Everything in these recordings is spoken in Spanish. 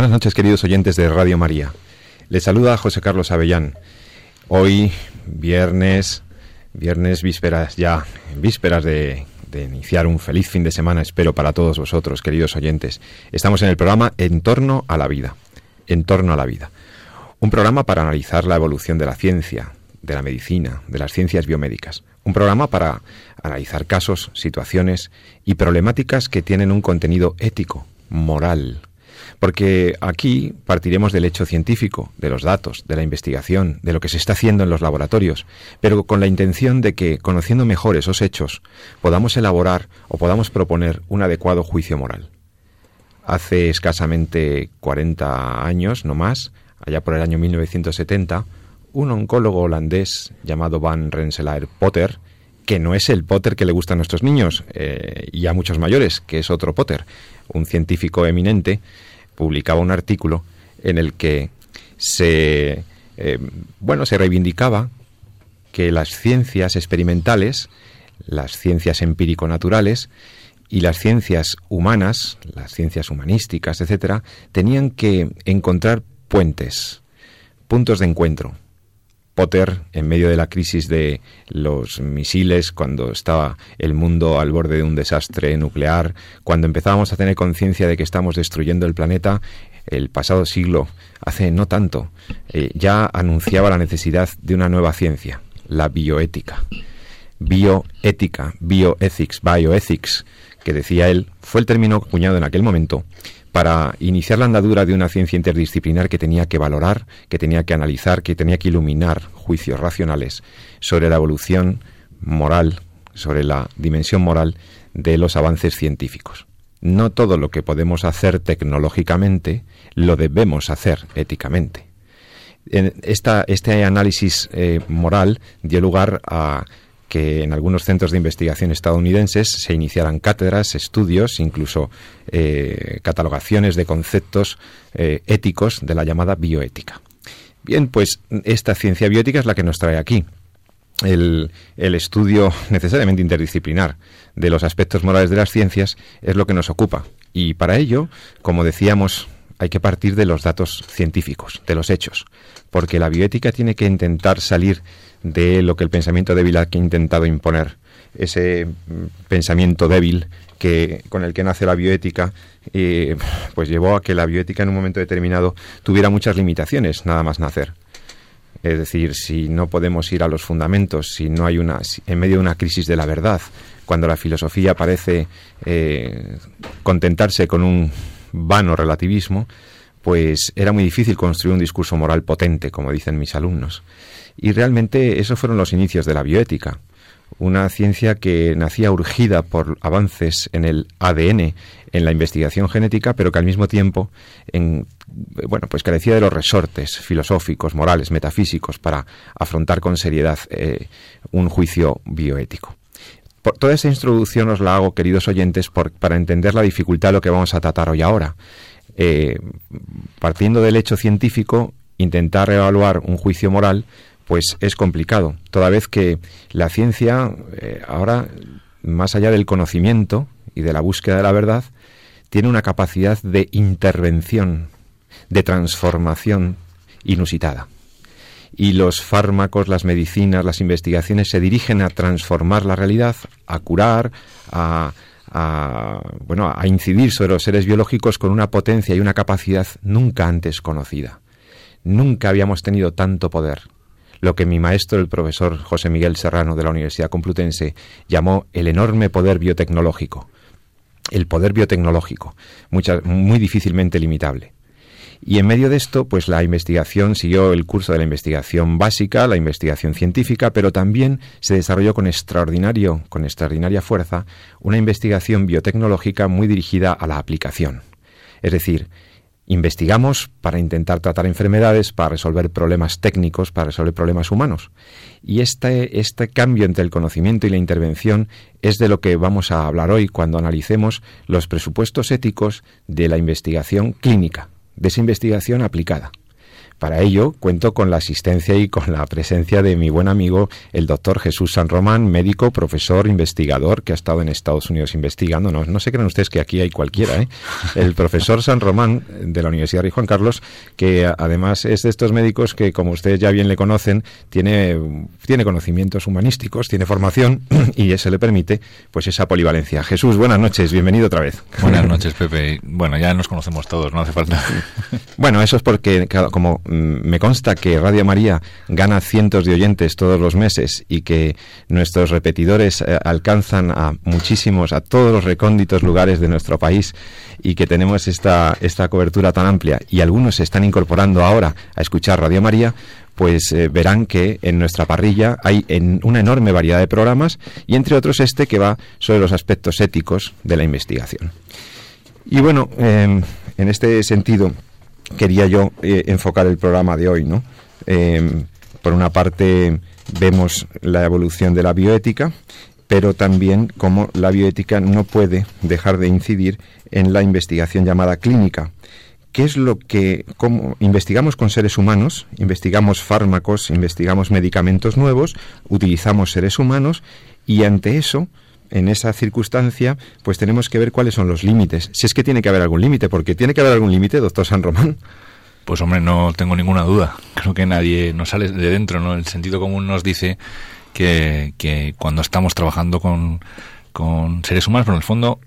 Buenas noches, queridos oyentes de Radio María. Les saluda José Carlos Avellán. Hoy, viernes, viernes vísperas ya, vísperas de, de, iniciar un feliz fin de semana, espero para todos vosotros, queridos oyentes. Estamos en el programa En torno a la vida. En torno a la vida. Un programa para analizar la evolución de la ciencia, de la medicina, de las ciencias biomédicas. Un programa para analizar casos, situaciones y problemáticas que tienen un contenido ético, moral, porque aquí partiremos del hecho científico, de los datos, de la investigación, de lo que se está haciendo en los laboratorios, pero con la intención de que, conociendo mejor esos hechos, podamos elaborar o podamos proponer un adecuado juicio moral. Hace escasamente 40 años, no más, allá por el año 1970, un oncólogo holandés llamado Van Rensselaer Potter, que no es el Potter que le gusta a nuestros niños eh, y a muchos mayores, que es otro Potter, un científico eminente, publicaba un artículo en el que se eh, bueno se reivindicaba que las ciencias experimentales, las ciencias empírico-naturales y las ciencias humanas, las ciencias humanísticas, etcétera, tenían que encontrar puentes, puntos de encuentro. Potter, en medio de la crisis de los misiles, cuando estaba el mundo al borde de un desastre nuclear, cuando empezábamos a tener conciencia de que estamos destruyendo el planeta, el pasado siglo, hace no tanto, eh, ya anunciaba la necesidad de una nueva ciencia, la bioética. Bioética, bioethics, bioethics, que decía él, fue el término acuñado en aquel momento para iniciar la andadura de una ciencia interdisciplinar que tenía que valorar, que tenía que analizar, que tenía que iluminar juicios racionales sobre la evolución moral, sobre la dimensión moral de los avances científicos. No todo lo que podemos hacer tecnológicamente lo debemos hacer éticamente. Esta, este análisis eh, moral dio lugar a que en algunos centros de investigación estadounidenses se iniciaran cátedras, estudios, incluso eh, catalogaciones de conceptos eh, éticos de la llamada bioética. Bien, pues esta ciencia biótica es la que nos trae aquí. El, el, estudio necesariamente interdisciplinar de los aspectos morales de las ciencias es lo que nos ocupa. Y para ello, como decíamos, hay que partir de los datos científicos, de los hechos, porque la bioética tiene que intentar salir de lo que el pensamiento débil ha intentado imponer. Ese mm, pensamiento débil que, con el que nace la bioética, eh, pues llevó a que la bioética en un momento determinado tuviera muchas limitaciones, nada más nacer. Es decir, si no podemos ir a los fundamentos, si no hay una, en medio de una crisis de la verdad, cuando la filosofía parece eh, contentarse con un vano relativismo, pues era muy difícil construir un discurso moral potente, como dicen mis alumnos. Y realmente esos fueron los inicios de la bioética, una ciencia que nacía urgida por avances en el ADN, en la investigación genética, pero que al mismo tiempo en, bueno, pues carecía de los resortes filosóficos, morales, metafísicos para afrontar con seriedad eh, un juicio bioético. Por, toda esa introducción os la hago, queridos oyentes, para entender la dificultad de lo que vamos a tratar hoy ahora. Eh, partiendo del hecho científico, intentar evaluar un juicio moral pues es complicado, toda vez que la ciencia eh, ahora, más allá del conocimiento y de la búsqueda de la verdad, tiene una capacidad de intervención, de transformación inusitada. Y los fármacos, las medicinas, las investigaciones se dirigen a transformar la realidad, a curar, a, bueno, a incidir sobre los seres biológicos con una potencia y una capacidad nunca antes conocida. Nunca habíamos tenido tanto poder lo que mi maestro, el profesor José Miguel Serrano de la Universidad Complutense, llamó el enorme poder biotecnológico. El poder biotecnológico, muy difícilmente limitable. Y en medio de esto, pues la investigación siguió el curso de la investigación básica, la investigación científica, pero también se desarrolló con extraordinario, con extraordinaria fuerza, una investigación biotecnológica muy dirigida a la aplicación. Es decir, investigamos para intentar tratar enfermedades, para resolver problemas técnicos, para resolver problemas humanos. Y este, este cambio entre el conocimiento y la intervención es de lo que vamos a hablar hoy cuando analicemos los presupuestos éticos de la investigación clínica, de esa investigación aplicada. Para ello cuento con la asistencia y con la presencia de mi buen amigo el doctor Jesús San Román, médico, profesor, investigador que ha estado en Estados Unidos investigando. No, no se crean ustedes que aquí hay cualquiera. ¿eh? El profesor San Román de la Universidad de Juan Carlos, que además es de estos médicos que, como ustedes ya bien le conocen, tiene, tiene conocimientos humanísticos, tiene formación y eso le permite pues esa polivalencia. Jesús, buenas noches, bienvenido otra vez. Buenas noches, Pepe. Bueno, ya nos conocemos todos, no hace falta. Bueno, eso es porque, como me consta que Radio María gana cientos de oyentes todos los meses y que nuestros repetidores eh, alcanzan a muchísimos, a todos los recónditos lugares de nuestro país y que tenemos esta, esta cobertura tan amplia y algunos se están incorporando ahora a escuchar Radio María, pues eh, verán que en nuestra parrilla hay en una enorme variedad de programas y entre otros este que va sobre los aspectos éticos de la investigación. Y bueno, em, en este sentido, quería yo eh, enfocar el programa de hoy, ¿no? Em, por una parte vemos la evolución de la bioética, pero también cómo la bioética no puede dejar de incidir en la investigación llamada clínica. ¿Qué es lo que cómo, investigamos con seres humanos? Investigamos fármacos, investigamos medicamentos nuevos, utilizamos seres humanos y ante eso en esa circunstancia, pues tenemos que ver cuáles son los límites. Si es que tiene que haber algún límite, porque tiene que haber algún límite, doctor San Román. Pues hombre, no tengo ninguna duda. Creo que nadie nos sale de dentro, ¿no? El sentido común nos dice que, que cuando estamos trabajando con, con seres humanos, pero en el fondo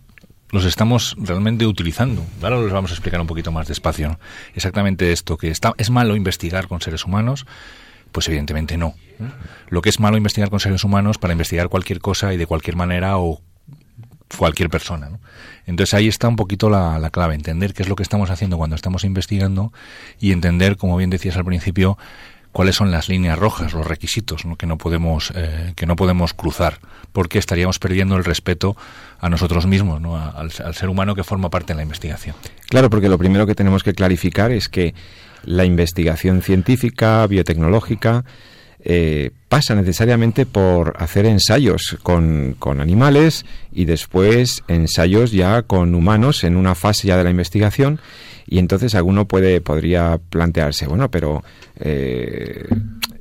los estamos realmente utilizando. Ahora los vamos a explicar un poquito más despacio. Exactamente esto, que está, es malo investigar con seres humanos, pues evidentemente no. Lo que es malo investigar con seres humanos para investigar cualquier cosa y de cualquier manera o cualquier persona. Entonces ahí está un poquito la, clave, entender qué es lo que estamos haciendo cuando estamos investigando y entender, como bien decías al principio, cuáles son las líneas rojas, los requisitos que no podemos eh, que no podemos cruzar, porque estaríamos perdiendo el respeto a nosotros mismos, al, al ser humano que forma parte de la investigación. Claro, porque lo primero que tenemos que clarificar es que la investigación científica, biotecnológica, eh, pasa necesariamente por hacer ensayos con, con, animales y después ensayos ya con humanos en una fase ya de la investigación y entonces alguno puede podría plantearse bueno pero eh,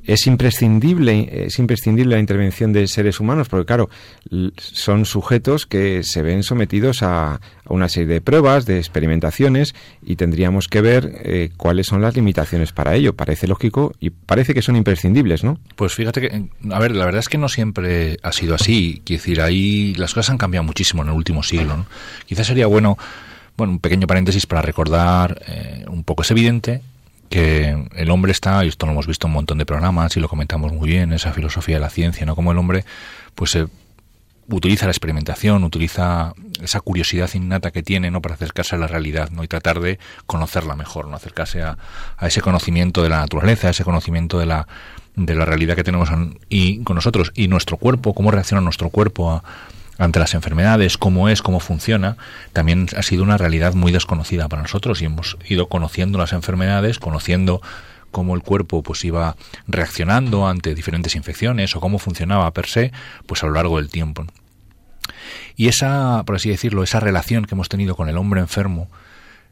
es imprescindible, es imprescindible la intervención de seres humanos, porque claro, son sujetos que se ven sometidos a, una serie de pruebas, de experimentaciones, y tendríamos que ver eh, cuáles son las limitaciones para ello. Parece lógico y parece que son imprescindibles, ¿no? Pues fíjate que, a ver, la verdad es que no siempre ha sido así. Quiero decir, ahí las cosas han cambiado muchísimo en el último siglo. Quizás sería bueno, bueno, un pequeño paréntesis para recordar eh, un poco. Es evidente que el hombre está, y esto lo hemos visto en un montón de programas y lo comentamos muy bien, esa filosofía de la ciencia, ¿no? Como el hombre, pues utiliza la experimentación, utiliza esa curiosidad innata que tiene, ¿no? Para acercarse a la realidad, ¿no? Y tratar de conocerla mejor, ¿no? Acercarse a, a ese conocimiento de la naturaleza, a ese conocimiento de la, de la realidad que tenemos y con nosotros y nuestro cuerpo, cómo reacciona nuestro cuerpo a, ante las enfermedades, cómo es, cómo funciona, también ha sido una realidad muy desconocida para nosotros y hemos ido conociendo las enfermedades, conociendo cómo el cuerpo pues iba reaccionando ante diferentes infecciones o cómo funcionaba per se, pues a lo largo del tiempo. Y esa, por así decirlo, esa relación que hemos tenido con el hombre enfermo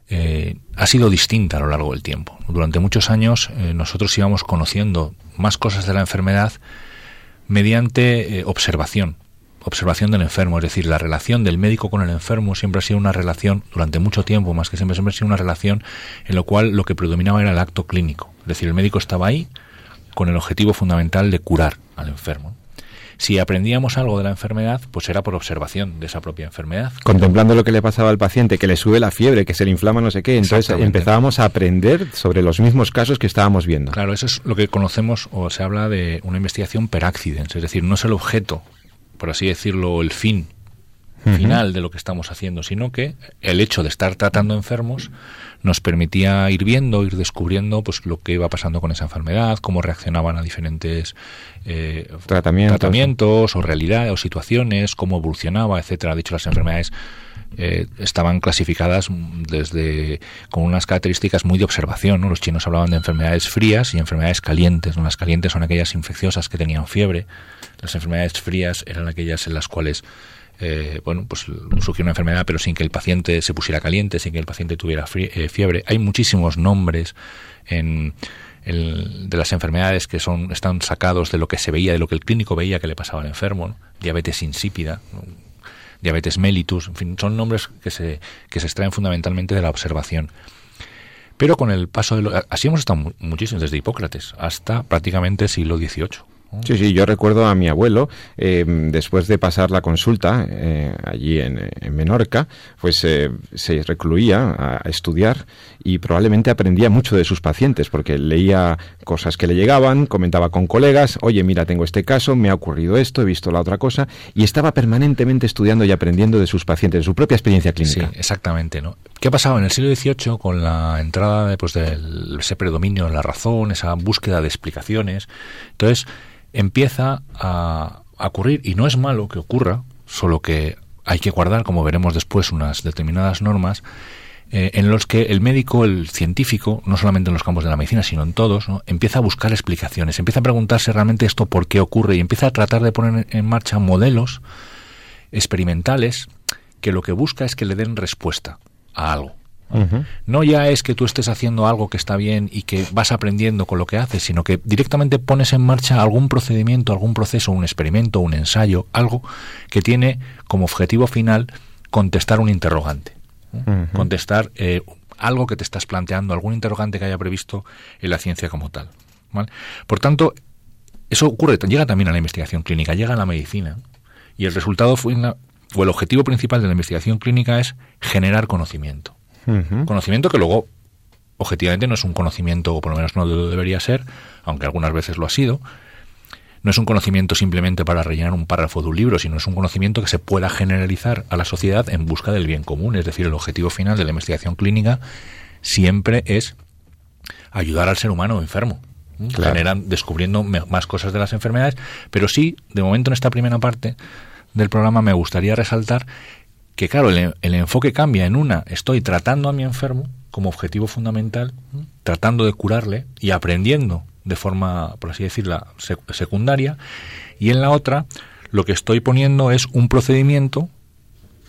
eh, ha sido distinta a lo largo del tiempo. Durante muchos años eh, nosotros íbamos conociendo más cosas de la enfermedad mediante eh, observación observación del enfermo, es decir, la relación del médico con el enfermo siempre ha sido una relación, durante mucho tiempo, más que siempre, siempre ha sido una relación en la cual lo que predominaba era el acto clínico. Es decir, el médico estaba ahí con el objetivo fundamental de curar al enfermo. Si aprendíamos algo de la enfermedad, pues era por observación de esa propia enfermedad. Contemplando lo que le pasaba al paciente, que le sube la fiebre, que se le inflama no sé qué, entonces empezábamos a aprender sobre los mismos casos que estábamos viendo. Claro, eso es lo que conocemos o se habla de una investigación per accidens, es decir, no es el objeto por así decirlo, el fin final de lo que estamos haciendo, sino que el hecho de estar tratando enfermos nos permitía ir viendo, ir descubriendo pues lo que iba pasando con esa enfermedad, cómo reaccionaban a diferentes eh, tratamientos. tratamientos o realidades o situaciones, cómo evolucionaba, etcétera. De hecho, las enfermedades eh, estaban clasificadas desde con unas características muy de observación. ¿no? Los chinos hablaban de enfermedades frías y enfermedades calientes. Las calientes son aquellas infecciosas que tenían fiebre. Las enfermedades frías eran aquellas en las cuales eh, bueno, pues surgió una enfermedad, pero sin que el paciente se pusiera caliente, sin que el paciente tuviera eh, fiebre. Hay muchísimos nombres en, de las enfermedades que son están sacados de lo que se veía, de lo que el clínico veía que le pasaba al enfermo. Diabetes insípida, diabetes mellitus, en fin, son nombres que se, que se extraen fundamentalmente de la observación. Pero con el paso de lo, así hemos estado muchísimos, desde Hipócrates hasta prácticamente el siglo XVIII. Sí, sí, yo recuerdo a mi abuelo, eh, después de pasar la consulta eh, allí en, Menorca, pues eh, se recluía a, estudiar y probablemente aprendía mucho de sus pacientes, porque leía cosas que le llegaban, comentaba con colegas, oye, mira, tengo este caso, me ha ocurrido esto, he visto la otra cosa, y estaba permanentemente estudiando y aprendiendo de sus pacientes, de su propia experiencia clínica. Sí, exactamente, ¿no? ¿Qué ha pasado en el siglo XVIII con la entrada de, pues, de ese predominio en la razón, esa búsqueda de explicaciones? Entonces, empieza a, ocurrir, y no es malo que ocurra, solo que hay que guardar, como veremos después, unas determinadas normas eh, en los que el médico, el científico, no solamente en los campos de la medicina, sino en todos, empieza a buscar explicaciones, empieza a preguntarse realmente esto por qué ocurre y empieza a tratar de poner en marcha modelos experimentales que lo que busca es que le den respuesta a algo. No ya es que tú estés haciendo algo que está bien y que vas aprendiendo con lo que haces, sino que directamente pones en marcha algún procedimiento, algún proceso, un experimento, un ensayo, algo que tiene como objetivo final contestar un interrogante. Contestar eh, algo que te estás planteando, algún interrogante que haya previsto en la ciencia como tal. Por tanto, eso ocurre, llega también a la investigación clínica, llega a la medicina. Y el resultado fue o el objetivo principal de la investigación clínica es generar conocimiento. Conocimiento que luego, objetivamente, no es un conocimiento, o por lo menos no debería ser, aunque algunas veces lo ha sido. No es un conocimiento simplemente para rellenar un párrafo de un libro, sino es un conocimiento que se pueda generalizar a la sociedad en busca del bien común. Es decir, el objetivo final de la investigación siempre es ayudar al ser humano enfermo. Generan, descubriendo más cosas de las enfermedades, pero sí, de momento en esta primera parte del programa me gustaría resaltar que claro, el, enfoque cambia en una, estoy tratando a mi enfermo como objetivo fundamental, tratando de curarle y aprendiendo de forma, por así decirlo, secundaria, y en la otra, lo que estoy poniendo es un procedimiento,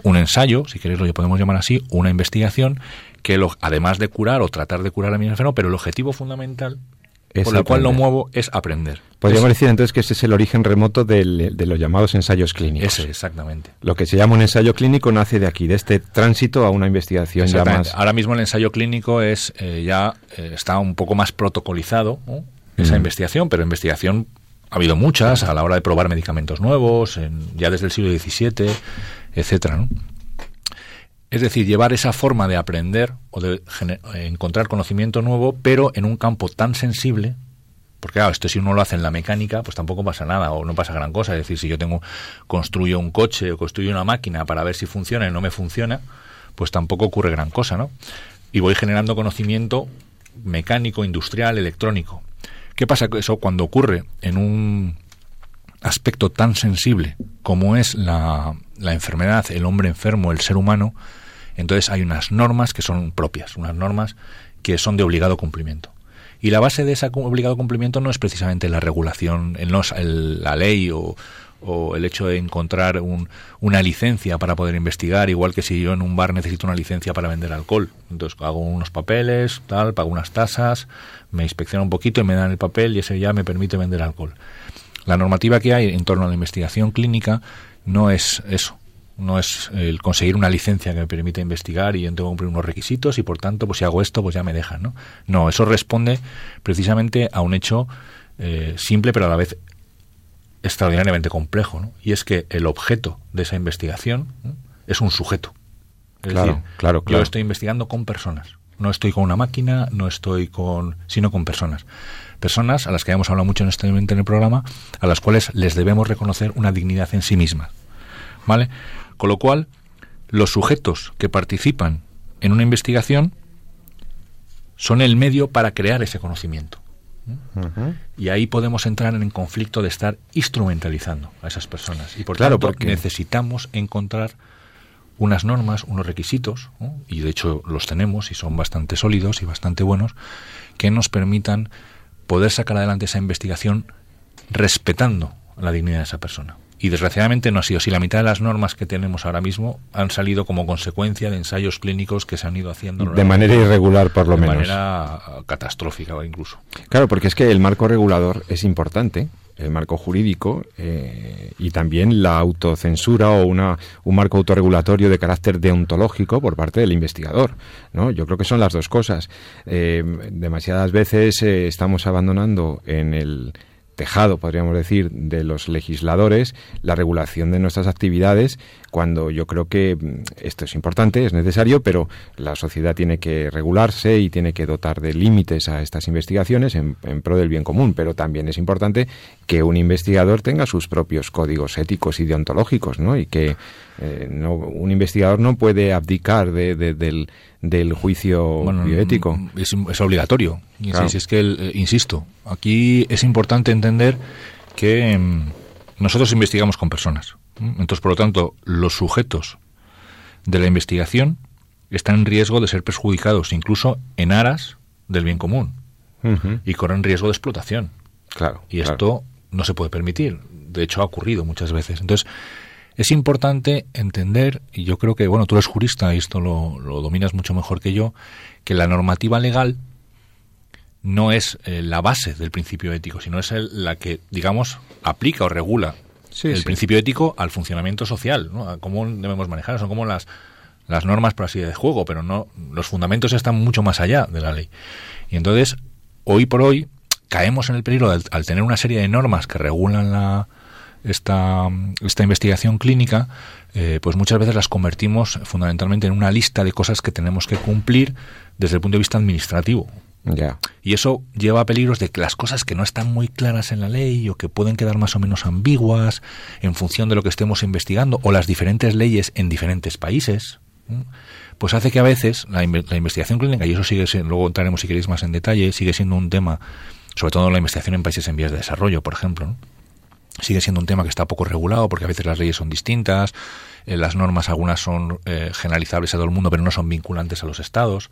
un ensayo, si queréis lo podemos llamar así, una investigación, que lo, además de curar o tratar de curar a mi enfermo, pero el objetivo fundamental por el cual lo muevo es aprender. Podríamos decir entonces que ese es el origen remoto de los llamados ensayos clínicos. Ese, exactamente. Lo que se llama un ensayo clínico nace de aquí, de este tránsito a una investigación ya más... Ahora mismo el ensayo clínico es eh, ya eh, está un poco más protocolizado, esa investigación, pero investigación ha habido muchas a la hora de probar medicamentos nuevos, ya desde el siglo XVII, etcétera, ¿no? Es decir, llevar esa forma de aprender o de encontrar conocimiento nuevo, pero en un campo tan sensible, porque claro, esto si uno lo hace en la mecánica, pues tampoco pasa nada o no pasa gran cosa. Es decir, si yo tengo construyo un coche o construyo una máquina para ver si funciona y no me funciona, pues tampoco ocurre gran cosa, ¿no? Y voy generando conocimiento mecánico, industrial, electrónico. ¿Qué pasa eso cuando ocurre en un aspecto tan sensible como es la enfermedad, el hombre enfermo, el ser humano? Entonces hay unas normas que son propias, unas normas que son de obligado cumplimiento. Y la base de ese obligado cumplimiento no es precisamente la regulación, el, no, la ley o, el hecho de encontrar una licencia para poder investigar, igual que si yo en un bar necesito una licencia para vender alcohol. Entonces hago unos papeles, tal, pago unas tasas, me inspecciona un poquito y me dan el papel y ese ya me permite vender alcohol. La normativa que hay en torno a la investigación clínica no es eso no es el conseguir una licencia que me permita investigar y yo tengo que cumplir unos requisitos y por tanto pues si hago esto pues ya me dejan no no eso responde precisamente a un hecho eh, simple pero a la vez extraordinariamente complejo ¿no? y es que el objeto de esa investigación es un sujeto claro, claro, claro. yo estoy investigando con personas no estoy con una máquina no estoy con sino con personas personas a las que hemos hablado mucho en este momento en el programa a las cuales les debemos reconocer una dignidad en sí mismas ¿vale? Con lo cual, los sujetos que participan en una investigación son el medio para crear ese conocimiento. Y ahí podemos entrar en conflicto de estar instrumentalizando a esas personas. Y por claro, tanto, porque necesitamos encontrar unas normas, unos requisitos, y de hecho los tenemos y son bastante sólidos y bastante buenos, que nos permitan poder sacar adelante esa investigación respetando la dignidad de esa persona. Y desgraciadamente no ha sido así. La mitad de las normas que tenemos ahora mismo han salido como consecuencia de ensayos clínicos que se han ido haciendo. De manera irregular, por lo menos. De manera catastrófica, incluso. Claro, porque es que el marco regulador es importante el marco jurídico eh, y también la autocensura o una, un marco autorregulatorio de carácter deontológico por parte del investigador. ¿no? Yo creo que son las dos cosas. Eh, demasiadas veces eh, estamos abandonando en el tejado, podríamos decir, de los legisladores la regulación de nuestras actividades, cuando yo creo que mm, esto es importante, es necesario, pero la sociedad tiene que regularse y tiene que dotar de límites a estas investigaciones en, pro del bien común, pero también es importante que un investigador tenga sus propios códigos éticos y deontológicos, ¿no? Y que eh, no, un investigador no puede abdicar de, del del juicio bioético. Mm, es, obligatorio. Si es que, eh, insisto, aquí es importante entender que mm, nosotros investigamos con personas. Entonces, por lo tanto, los sujetos de la investigación están en riesgo de ser perjudicados, incluso en aras del bien común, y corren riesgo de explotación. Claro. Y esto no se puede permitir. De hecho, ha ocurrido muchas veces. Entonces, es importante entender, y yo creo que, bueno, tú eres jurista y esto lo, dominas mucho mejor que yo, que la normativa legal no es eh, la base del principio ético, sino es la que, digamos, aplica o regula el principio ético al funcionamiento social, ¿no? a cómo debemos manejar, son como las, las normas, por así de juego, pero no los fundamentos están mucho más allá de la ley. Y entonces, hoy por hoy, caemos en el peligro al tener una serie de normas que regulan la, esta, esta investigación clínica, eh, pues muchas veces las convertimos fundamentalmente en una lista de cosas que tenemos que cumplir desde el punto de vista administrativo. Y eso lleva a peligros de que las cosas que no están muy claras en la ley o que pueden quedar más o menos ambiguas en función de lo que estemos investigando o las diferentes leyes en diferentes países, pues hace que a veces la, investigación clínica, y eso sigue siendo, luego entraremos si queréis más en detalle, sigue siendo un tema, sobre todo la investigación en países en vías de desarrollo, por ejemplo, sigue siendo un tema que está poco regulado porque a veces las leyes son distintas, eh, las normas algunas son eh, generalizables a todo el mundo pero no son vinculantes a los estados.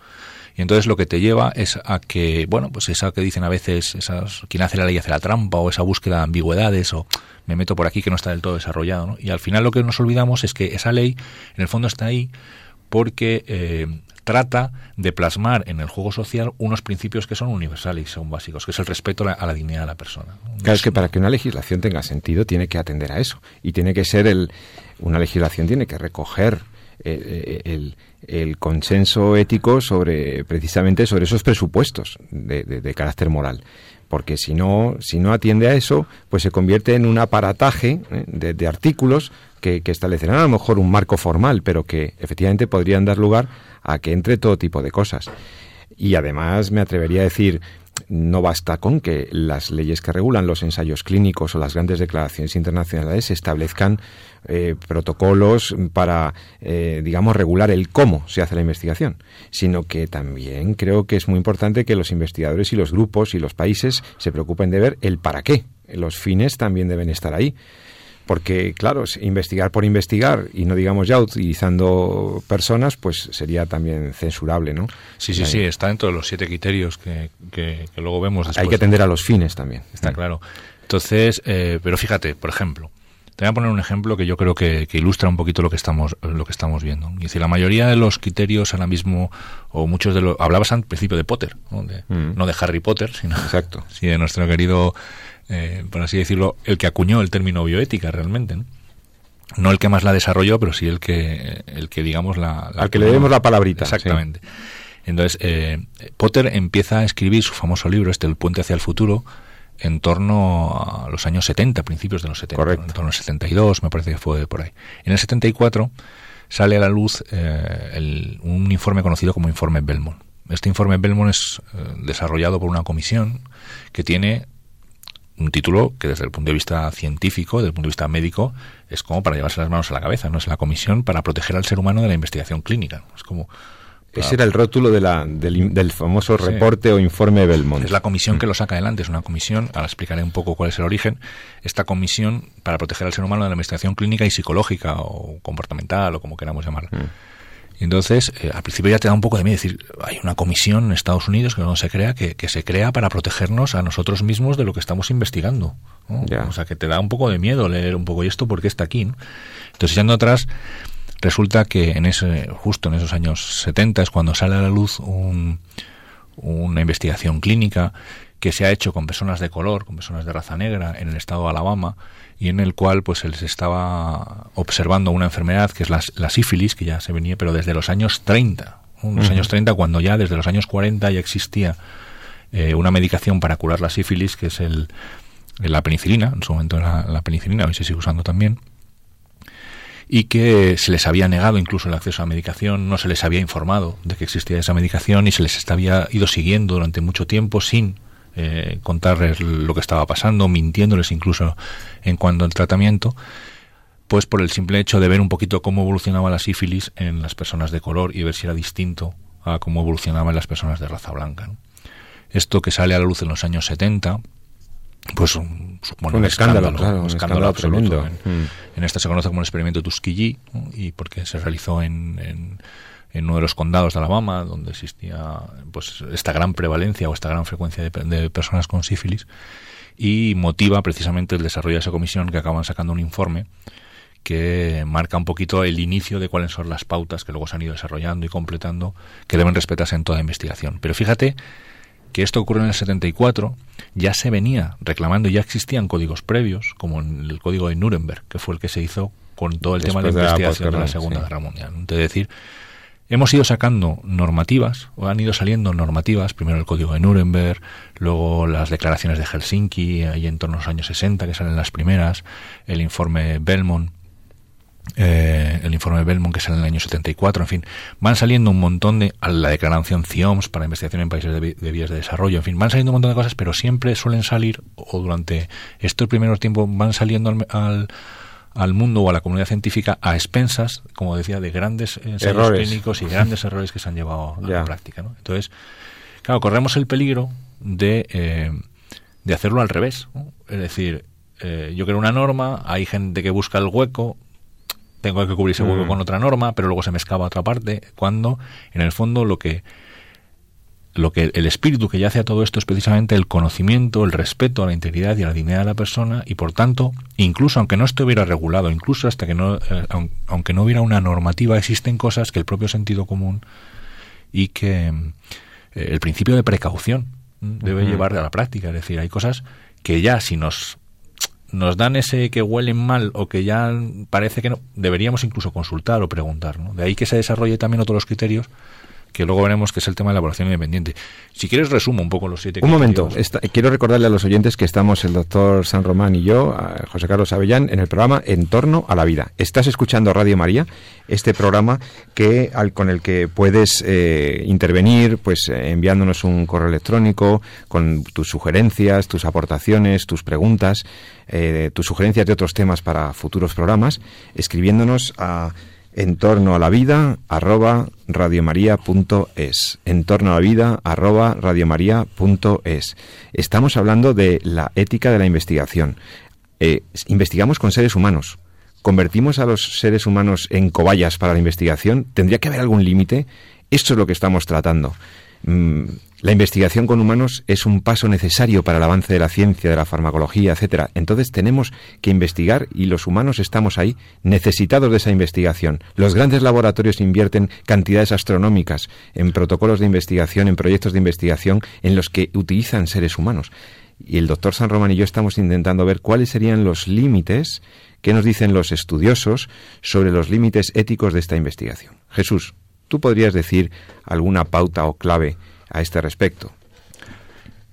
Y entonces lo que te lleva es a que, bueno, pues esa que dicen a veces, esas, quien hace la ley hace la trampa o esa búsqueda de ambigüedades o me meto por aquí que no está del todo desarrollado. ¿no? Y al final lo que nos olvidamos es que esa ley en el fondo está ahí porque eh, trata de plasmar en el juego social unos principios que son universales y son básicos, que es el respeto a la, dignidad de la persona. Claro, es que para que una legislación tenga sentido tiene que atender a eso. Y tiene que ser el una legislación tiene que recoger eh, eh, el, consenso ético sobre precisamente sobre esos presupuestos de, carácter moral porque si no si no atiende a eso pues se convierte en un aparataje eh, de, artículos que, que establecerán a lo mejor un marco formal pero que efectivamente podrían dar lugar a que entre todo tipo de cosas. Y además me atrevería a decir, no basta con que las leyes que regulan los ensayos clínicos o las grandes declaraciones internacionales establezcan eh, protocolos para, eh, digamos, regular el cómo se hace la investigación, sino que también creo que es muy importante que los investigadores y los grupos y los países se preocupen de ver el para qué. Los fines también deben estar ahí porque claro, investigar por investigar y no digamos ya utilizando personas, pues sería también censurable, ¿no? Sí, sí, sí, está dentro de los siete criterios que, que, luego vemos. Hay que atender a los fines también. Está claro. Entonces, eh, pero fíjate, por ejemplo, te voy a poner un ejemplo que yo creo que, ilustra un poquito lo que estamos lo que estamos viendo. Y decir, la mayoría de los criterios ahora mismo, o muchos de los... Hablabas al principio de Potter, ¿no? De, mm. no de Harry Potter, sino Exacto. sí, de nuestro querido eh, por así decirlo, el que acuñó el término bioética realmente. ¿no? el que más la desarrolló, pero sí el que, el que digamos, la... Al que le demos la palabrita. Exactamente. Entonces, eh, Potter empieza a escribir su famoso libro, este El puente hacia el futuro, en torno a los años 70, principios de los 70. Correcto. En torno al 72, me parece que fue por ahí. En el 74 sale a la luz eh, un informe conocido como informe Belmont. Este informe Belmont es desarrollado por una comisión que tiene un título que desde el punto de vista científico, desde el punto de vista médico, es como para llevarse las manos a la cabeza, no es la comisión para proteger al ser humano de la investigación clínica. Es como ese era el rótulo de la, del, famoso reporte o informe Belmont. Es la comisión que mm. lo saca adelante, es una comisión, ahora explicaré un poco cuál es el origen, esta comisión para proteger al ser humano de la investigación clínica y psicológica o comportamental o como queramos llamarla. Mm. Entonces, eh, al principio ya te da un poco de miedo decir, hay una comisión en Estados Unidos que no se crea, que, se crea para protegernos a nosotros mismos de lo que estamos investigando. O sea, que te da un poco de miedo leer un poco, ¿y esto por qué está aquí? Entonces, yendo atrás, Resulta que en ese, justo en esos años 70 es cuando sale a la luz una investigación clínica que se ha hecho con personas de color, con personas de raza negra en el estado de Alabama y en el cual pues se les estaba observando una enfermedad que es la, sífilis, que ya se venía, pero desde los años 30, los años 30 cuando ya desde los años 40 ya existía eh, una medicación para curar la sífilis, que es el, la penicilina, en su momento era la penicilina, hoy se sigue usando también, y que se les había negado incluso el acceso a la medicación, no se les había informado de que existía esa medicación y se les había ido siguiendo durante mucho tiempo sin eh, contarles lo que estaba pasando, mintiéndoles incluso en cuanto al tratamiento, pues por el simple hecho de ver un poquito cómo evolucionaba la sífilis en las personas de color y ver si era distinto a cómo evolucionaba en las personas de raza blanca. Esto que sale a la luz en los años 70, pues un, un, escándalo, claro, un escándalo, absoluto. En, mm. en, esta se conoce como el experimento Tuskegee y porque se realizó en, en, en, uno de los condados de Alabama donde existía pues esta gran prevalencia o esta gran frecuencia de, de, personas con sífilis y motiva precisamente el desarrollo de esa comisión que acaban sacando un informe que marca un poquito el inicio de cuáles son las pautas que luego se han ido desarrollando y completando que deben respetarse en toda investigación. Pero fíjate que esto ocurrió en el 74, ya se venía reclamando, ya existían códigos previos, como el código de Nuremberg, que fue el que se hizo con todo el tema de, la investigación de la Segunda Guerra Mundial. Es decir, hemos ido sacando normativas, o han ido saliendo normativas, primero el código de Nuremberg, luego las declaraciones de Helsinki, ahí en torno a los años 60, que salen las primeras, el informe Belmont, eh, el informe Belmont que sale en el año 74, en fin, van saliendo un montón de, la declaración CIOMS para investigación en países de, vías de desarrollo, en fin, van saliendo un montón de cosas, pero siempre suelen salir, o durante estos primeros tiempos van saliendo al, al, mundo o a la comunidad científica a expensas, como decía, de grandes ensayos clínicos y grandes errores que se han llevado a la práctica. ¿no? Entonces, claro, corremos el peligro de, eh, de hacerlo al revés. Es decir, eh, yo creo una norma, hay gente que busca el hueco, tengo que cubrir ese hueco mm. con otra norma, pero luego se me escapa otra parte, cuando en el fondo lo que lo que el espíritu que yace a todo esto es precisamente el conocimiento, el respeto a la integridad y a la dignidad de la persona y por tanto, incluso aunque no estuviera regulado, incluso hasta que no eh, aunque no hubiera una normativa, existen cosas que el propio sentido común y que eh, el principio de precaución debe llevar a la práctica, es decir, hay cosas que ya si nos nos dan ese que huelen mal o que ya parece que no, deberíamos incluso consultar o preguntar. ¿no? De ahí que se desarrolle también otros criterios que luego veremos que es el tema de la elaboración independiente. Si quieres, resumo un poco los siete. Un momento, quiero recordarle a los oyentes que estamos el doctor San Román y yo, José Carlos Avellán, en el programa En torno a la vida. Estás escuchando Radio María, este programa que al, con el que puedes eh, intervenir, pues eh, enviándonos un correo electrónico con tus sugerencias, tus aportaciones, tus preguntas, eh, tus sugerencias de otros temas para futuros programas, escribiéndonos a en torno a la vida arroba radiomaria.es en torno a la vida arroba radiomaria.es estamos hablando de la ética de la investigación. Eh, investigamos con seres humanos. Convertimos a los seres humanos en cobayas para la investigación tendría que haber algún límite esto es lo que estamos tratando la investigación con humanos es un paso necesario para el avance de la ciencia, de la farmacología, etcétera. Entonces tenemos que investigar y los humanos estamos ahí necesitados de esa investigación. Los grandes laboratorios invierten cantidades astronómicas en protocolos de investigación, en proyectos de investigación en los que utilizan seres humanos. Y el doctor San Román y yo estamos intentando ver cuáles serían los límites que nos dicen los estudiosos sobre los límites éticos de esta investigación. Jesús, ¿tú podrías decir alguna pauta o clave a este respecto.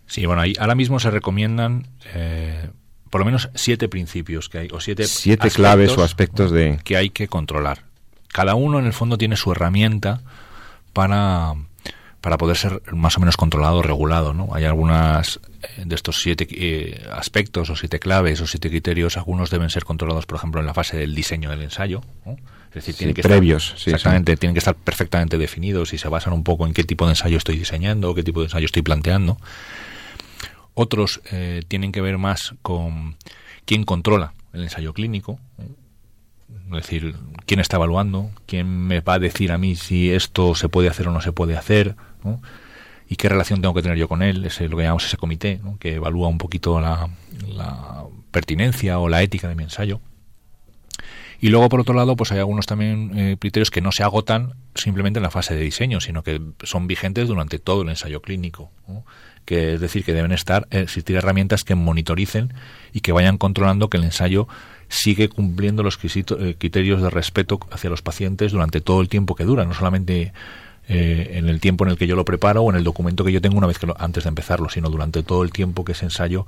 Sí, bueno, ahí ahora mismo se recomiendan eh, por lo menos siete principios que hay, o siete, siete claves o aspectos de... que hay que controlar. Cada uno en el fondo tiene su herramienta para, para poder ser más o menos controlado o regulado. ¿no? Hay algunas eh, de estos siete eh, aspectos o siete claves o siete criterios, algunos deben ser controlados, por ejemplo, en la fase del diseño del ensayo. Es decir, tienen que previos, estar, exactamente, tienen que estar perfectamente definidos y se basan un poco en qué tipo de ensayo estoy diseñando, qué tipo de ensayo estoy planteando. Otros eh, tienen que ver más con quién controla el ensayo clínico, es decir, quién está evaluando, quién me va a decir a mí si esto se puede hacer o no se puede hacer, y qué relación tengo que tener yo con él, ese lo que llamamos ese comité, que evalúa un poquito la, pertinencia o la ética de mi ensayo. Y luego, por otro lado, pues hay algunos también eh, criterios que no se agotan simplemente en la fase de diseño, sino que son vigentes durante todo el ensayo clínico que es decir, que deben estar, eh, existir herramientas que monitoricen y que vayan controlando que el ensayo sigue cumpliendo los eh, criterios de respeto hacia los pacientes durante todo el tiempo que dura, no solamente eh, en el tiempo en el que yo lo preparo o en el documento que yo tengo una vez que lo, antes de empezarlo, sino durante todo el tiempo que ese ensayo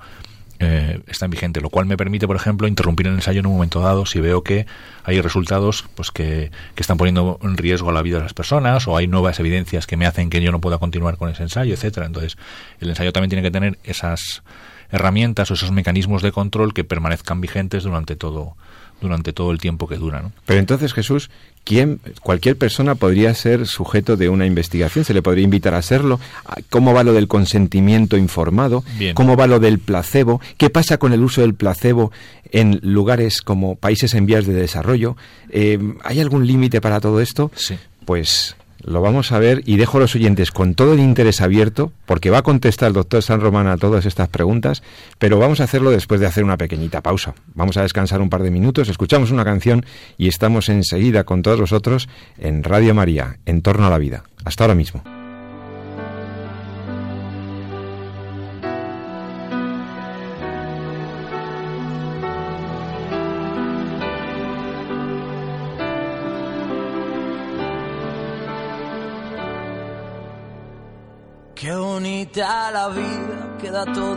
eh, está en vigente, lo cual me permite, por ejemplo, interrumpir el ensayo en un momento dado si veo que hay resultados pues que, que, están poniendo en riesgo la vida de las personas o hay nuevas evidencias que me hacen que yo no pueda continuar con ese ensayo, etcétera. Entonces, el ensayo también tiene que tener esas herramientas o esos mecanismos de control que permanezcan vigentes durante todo durante todo el tiempo que dura. ¿no? Pero entonces, Jesús, ¿quién, cualquier persona podría ser sujeto de una investigación, se le podría invitar a hacerlo. ¿Cómo va lo del consentimiento informado? ¿Cómo va lo del placebo? ¿Qué pasa con el uso del placebo en lugares como países en vías de desarrollo? Eh, ¿Hay algún límite para todo esto? Sí. Pues lo vamos a ver y dejo a los oyentes con todo el interés abierto, porque va a contestar el doctor San Román a todas estas preguntas, pero vamos a hacerlo después de hacer una pequeñita pausa. Vamos a descansar un par de minutos, escuchamos una canción y estamos enseguida con todos vosotros en Radio María, en torno a la vida. Hasta ahora mismo.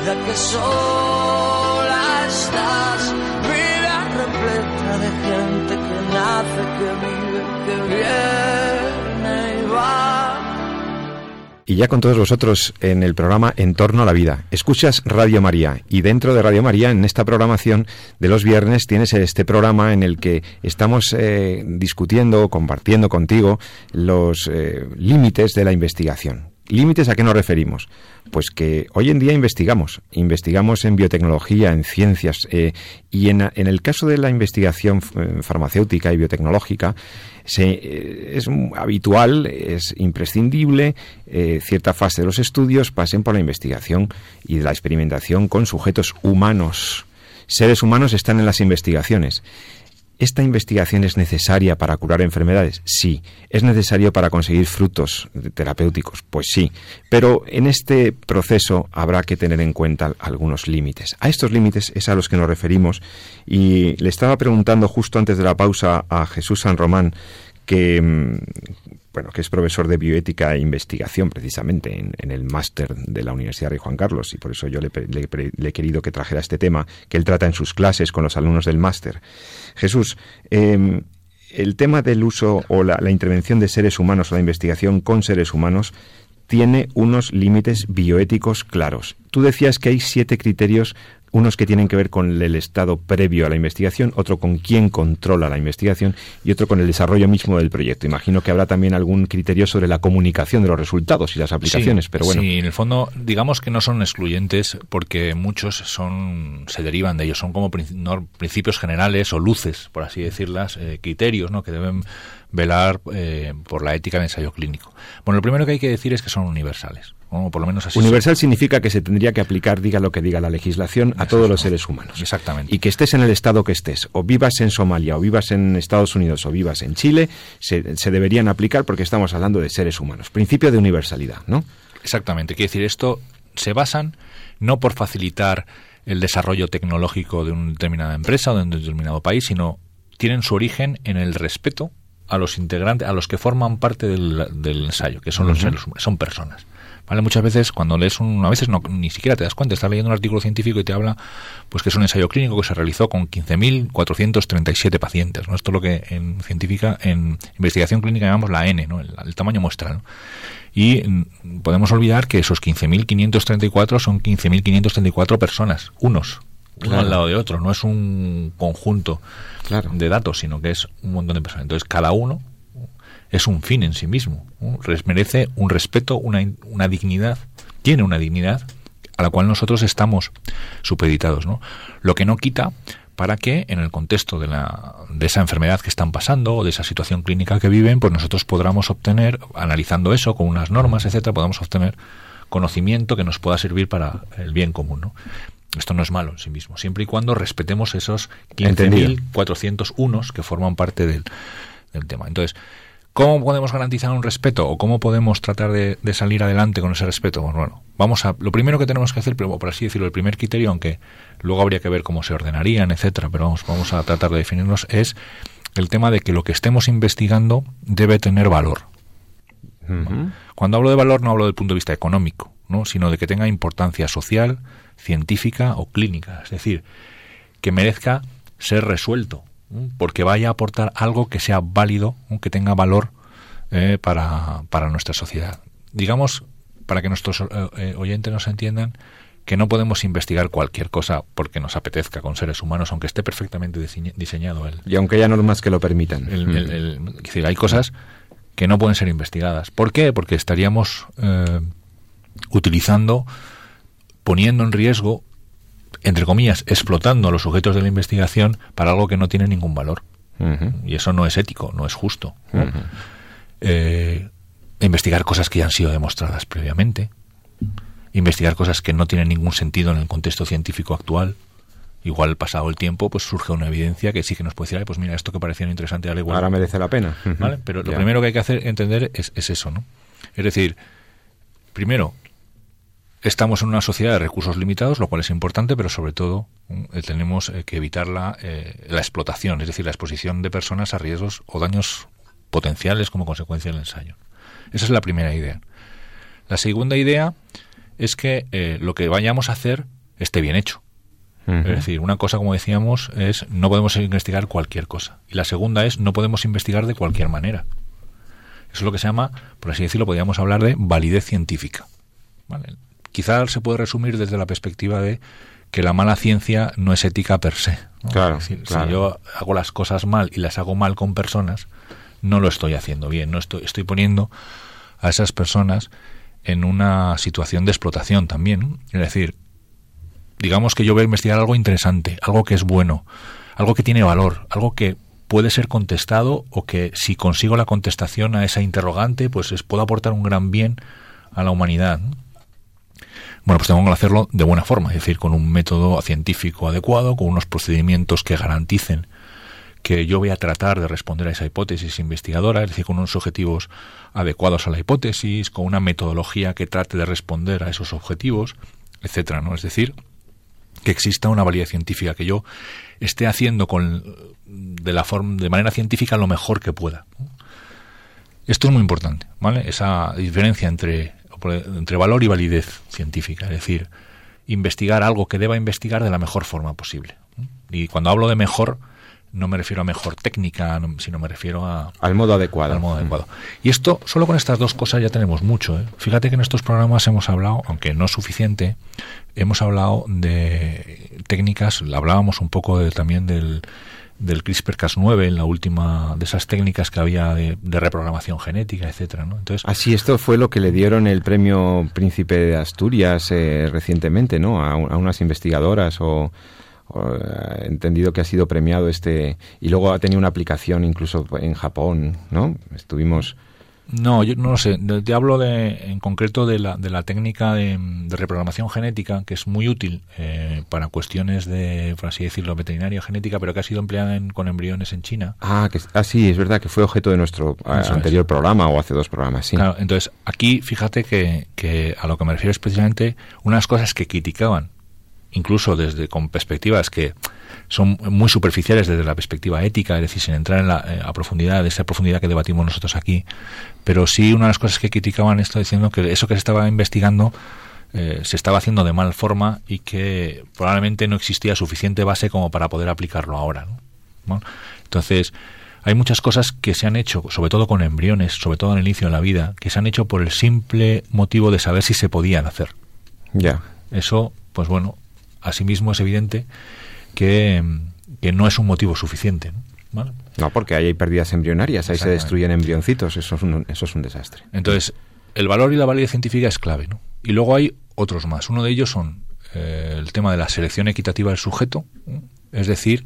vida que sola estás, vida repleta de gente que nace, que vive, que viene y va. Y ya con todos vosotros en el programa En torno a la vida. Escuchas Radio María y dentro de Radio María, en esta programación de los viernes, tienes este programa en el que estamos eh, discutiendo, compartiendo contigo los eh, límites de la investigación. ¿Límites a qué nos referimos? Pues que hoy en día investigamos, investigamos en biotecnología, en ciencias, eh, y en, el caso de la investigación eh, farmacéutica y biotecnológica, eh, es habitual, es imprescindible, cierta fase de los estudios pasen por la investigación y la experimentación con sujetos humanos. Seres humanos están en las investigaciones. ¿Esta investigación es necesaria para curar enfermedades? Sí. ¿Es necesario para conseguir frutos terapéuticos? Pues sí. Pero en este proceso habrá que tener en cuenta algunos límites. A estos límites es a los que nos referimos y le estaba preguntando justo antes de la pausa a Jesús San Román que mm, bueno, que es profesor de bioética e investigación precisamente en, el máster de la Universidad de Juan Carlos y por eso yo le, he querido que trajera este tema que él trata en sus clases con los alumnos del máster. Jesús, em, el tema del uso o la, la, intervención de seres humanos o la investigación con seres humanos tiene unos límites bioéticos claros. tú decías que hay siete criterios unos que tienen que ver con el estado previo a la investigación, otro con quién controla la investigación y otro con el desarrollo mismo del proyecto. Imagino que habrá también algún criterio sobre la comunicación de los resultados y las aplicaciones, pero bueno. Sí, en el fondo, digamos que no son excluyentes porque muchos son se derivan de ellos, son como principios generales o luces, por así decirlas, eh, criterios, ¿no? que deben velar eh, por la ética del ensayo clínico. Bueno, lo primero que hay que decir es que son universales. O por lo menos así Universal significa que se tendría que aplicar, diga lo que diga la legislación, a todos los seres humanos. Exactamente. Y que estés en el estado que estés, o vivas en Somalia, o vivas en Estados Unidos, o vivas en Chile, se, se deberían aplicar porque estamos hablando de seres humanos. Principio de universalidad, ¿no? Exactamente. Quiere decir, esto se basan no por facilitar el desarrollo tecnológico de una determinada empresa o de un determinado país, sino tienen su origen en el respeto a los integrantes, a los que forman parte del, ensayo, que son los seres humanos, son personas. ¿Vale? Muchas veces cuando lees un, a veces no, ni siquiera te das cuenta, estás leyendo un artículo científico y te habla pues que es un ensayo clínico que se realizó con 15.437 pacientes, ¿no? Esto es lo que en científica, en investigación clínica llamamos la N, ¿no? el, tamaño muestral. Y mm, podemos olvidar que esos 15.534 son 15.534 personas, unos, uno al lado de otro, no es un conjunto de datos, sino que es un montón de personas. Entonces, cada uno es un fin en sí mismo, merece un respeto, una, una dignidad, tiene una dignidad a la cual nosotros estamos supeditados, ¿no? Lo que no quita para que en el contexto de, la, de esa enfermedad que están pasando o de esa situación clínica que viven, pues nosotros podamos obtener, analizando eso con unas normas, etcétera, podamos obtener conocimiento que nos pueda servir para el bien común, ¿no? Esto no es malo en sí mismo, siempre y cuando respetemos esos 15.401 que forman parte del, del, tema. Entonces, ¿cómo podemos garantizar un respeto o cómo podemos tratar de, salir adelante con ese respeto? Bueno, vamos a. Lo primero que tenemos que hacer, pero por así decirlo, el primer criterio, aunque luego habría que ver cómo se ordenarían, etcétera, pero vamos, vamos a tratar de definirnos, es el tema de que lo que estemos investigando debe tener valor. Cuando hablo de valor no hablo del punto de vista económico, ¿no? sino de que tenga importancia social, científica o clínica, es decir, que merezca ser resuelto, porque vaya a aportar algo que sea válido, que tenga valor eh, para, para, nuestra sociedad. Digamos, para que nuestros eh, eh, oyentes nos entiendan, que no podemos investigar cualquier cosa porque nos apetezca con seres humanos, aunque esté perfectamente diseñado. El, y aunque haya normas que lo permitan. es decir, hay cosas que no pueden ser investigadas. ¿Por qué? Porque estaríamos utilizando poniendo en riesgo, entre comillas, explotando a los sujetos de la investigación para algo que no tiene ningún valor. Y eso no es ético, no es justo. Eh, investigar cosas que ya han sido demostradas previamente. Investigar cosas que no tienen ningún sentido en el contexto científico actual. Igual pasado el tiempo, pues surge una evidencia que sí que nos puede decir, pues mira, esto que parecía interesante, Ahora merece la pena. Pero lo primero que hay que hacer entender es, es eso, ¿no? Es decir, primero, Estamos en una sociedad de recursos limitados, lo cual es importante, pero sobre todo mm, tenemos eh, que evitar la, eh, la explotación, es decir, la exposición de personas a riesgos o daños potenciales como consecuencia del ensayo. Esa es la primera idea. La segunda idea es que eh, lo que vayamos a hacer esté bien hecho. Es decir, una cosa, como decíamos, es no podemos investigar cualquier cosa. Y la segunda es no podemos investigar de cualquier manera. Eso es lo que se llama, por así decirlo, podríamos hablar de validez científica. ¿Vale? Quizás se puede resumir desde la perspectiva de que la mala ciencia no es ética per se. Claro, Si yo hago las cosas mal y las hago mal con personas, no lo estoy haciendo bien. No estoy, estoy poniendo a esas personas en una situación de explotación también. Es decir, digamos que yo voy a investigar algo interesante, algo que es bueno, algo que tiene valor, algo que puede ser contestado o que si consigo la contestación a esa interrogante, pues es, puedo aportar un gran bien a la humanidad. Bueno, pues tengo que hacerlo de buena forma, es decir, con un método científico adecuado, con unos procedimientos que garanticen que yo voy a tratar de responder a esa hipótesis investigadora, es decir, con unos objetivos adecuados a la hipótesis, con una metodología que trate de responder a esos objetivos, etcétera, ¿no? Es decir, que exista una validez científica, que yo esté haciendo con de la forma de manera científica lo mejor que pueda. Esto es muy importante, ¿vale? Esa diferencia entre entre valor y validez científica, es decir, investigar algo que deba investigar de la mejor forma posible. Y cuando hablo de mejor, no me refiero a mejor técnica, sino me refiero a... Al modo adecuado. Al modo adecuado. Y esto, solo con estas dos cosas ya tenemos mucho. ¿eh? Fíjate que en estos programas hemos hablado, aunque no es suficiente, hemos hablado de técnicas, hablábamos un poco también del, del CRISPR-Cas9, en la última de esas técnicas que había de, reprogramación genética, etcétera, ¿no? Entonces, así esto fue lo que le dieron el premio Príncipe de Asturias eh, recientemente, ¿no? a, unas investigadoras o he entendido que ha sido premiado este y luego ha tenido una aplicación incluso en Japón, ¿no? Estuvimos no, yo no lo sé. Te hablo de, en concreto de la, de la técnica de, reprogramación genética, que es muy útil eh, para cuestiones de, por así decirlo, veterinaria genética, pero que ha sido empleada con embriones en China. Ah, que, ah, sí, es verdad que fue objeto de nuestro anterior programa o hace dos programas, sí. Claro, entonces aquí fíjate que, que a lo que me refiero es precisamente unas cosas que criticaban incluso desde con perspectivas que son muy superficiales desde la perspectiva ética, es decir, sin entrar en la eh, a profundidad, de esa profundidad que debatimos nosotros aquí, pero sí una de las cosas que criticaban esto diciendo que eso que se estaba investigando eh, se estaba haciendo de mal forma y que probablemente no existía suficiente base como para poder aplicarlo ahora. entonces, hay muchas cosas que se han hecho, sobre todo con embriones, sobre todo en el inicio de la vida, que se han hecho por el simple motivo de saber si se podían hacer. Ya. Eso, pues bueno, asimismo es evidente que, no es un motivo suficiente. ¿no? no, porque ahí hay pérdidas embrionarias, ahí se destruyen embrioncitos, eso es un, eso es un desastre. Entonces, el valor y la validez científica es clave. ¿no? Y luego hay otros más. Uno de ellos son eh, el tema de la selección equitativa del sujeto, es decir,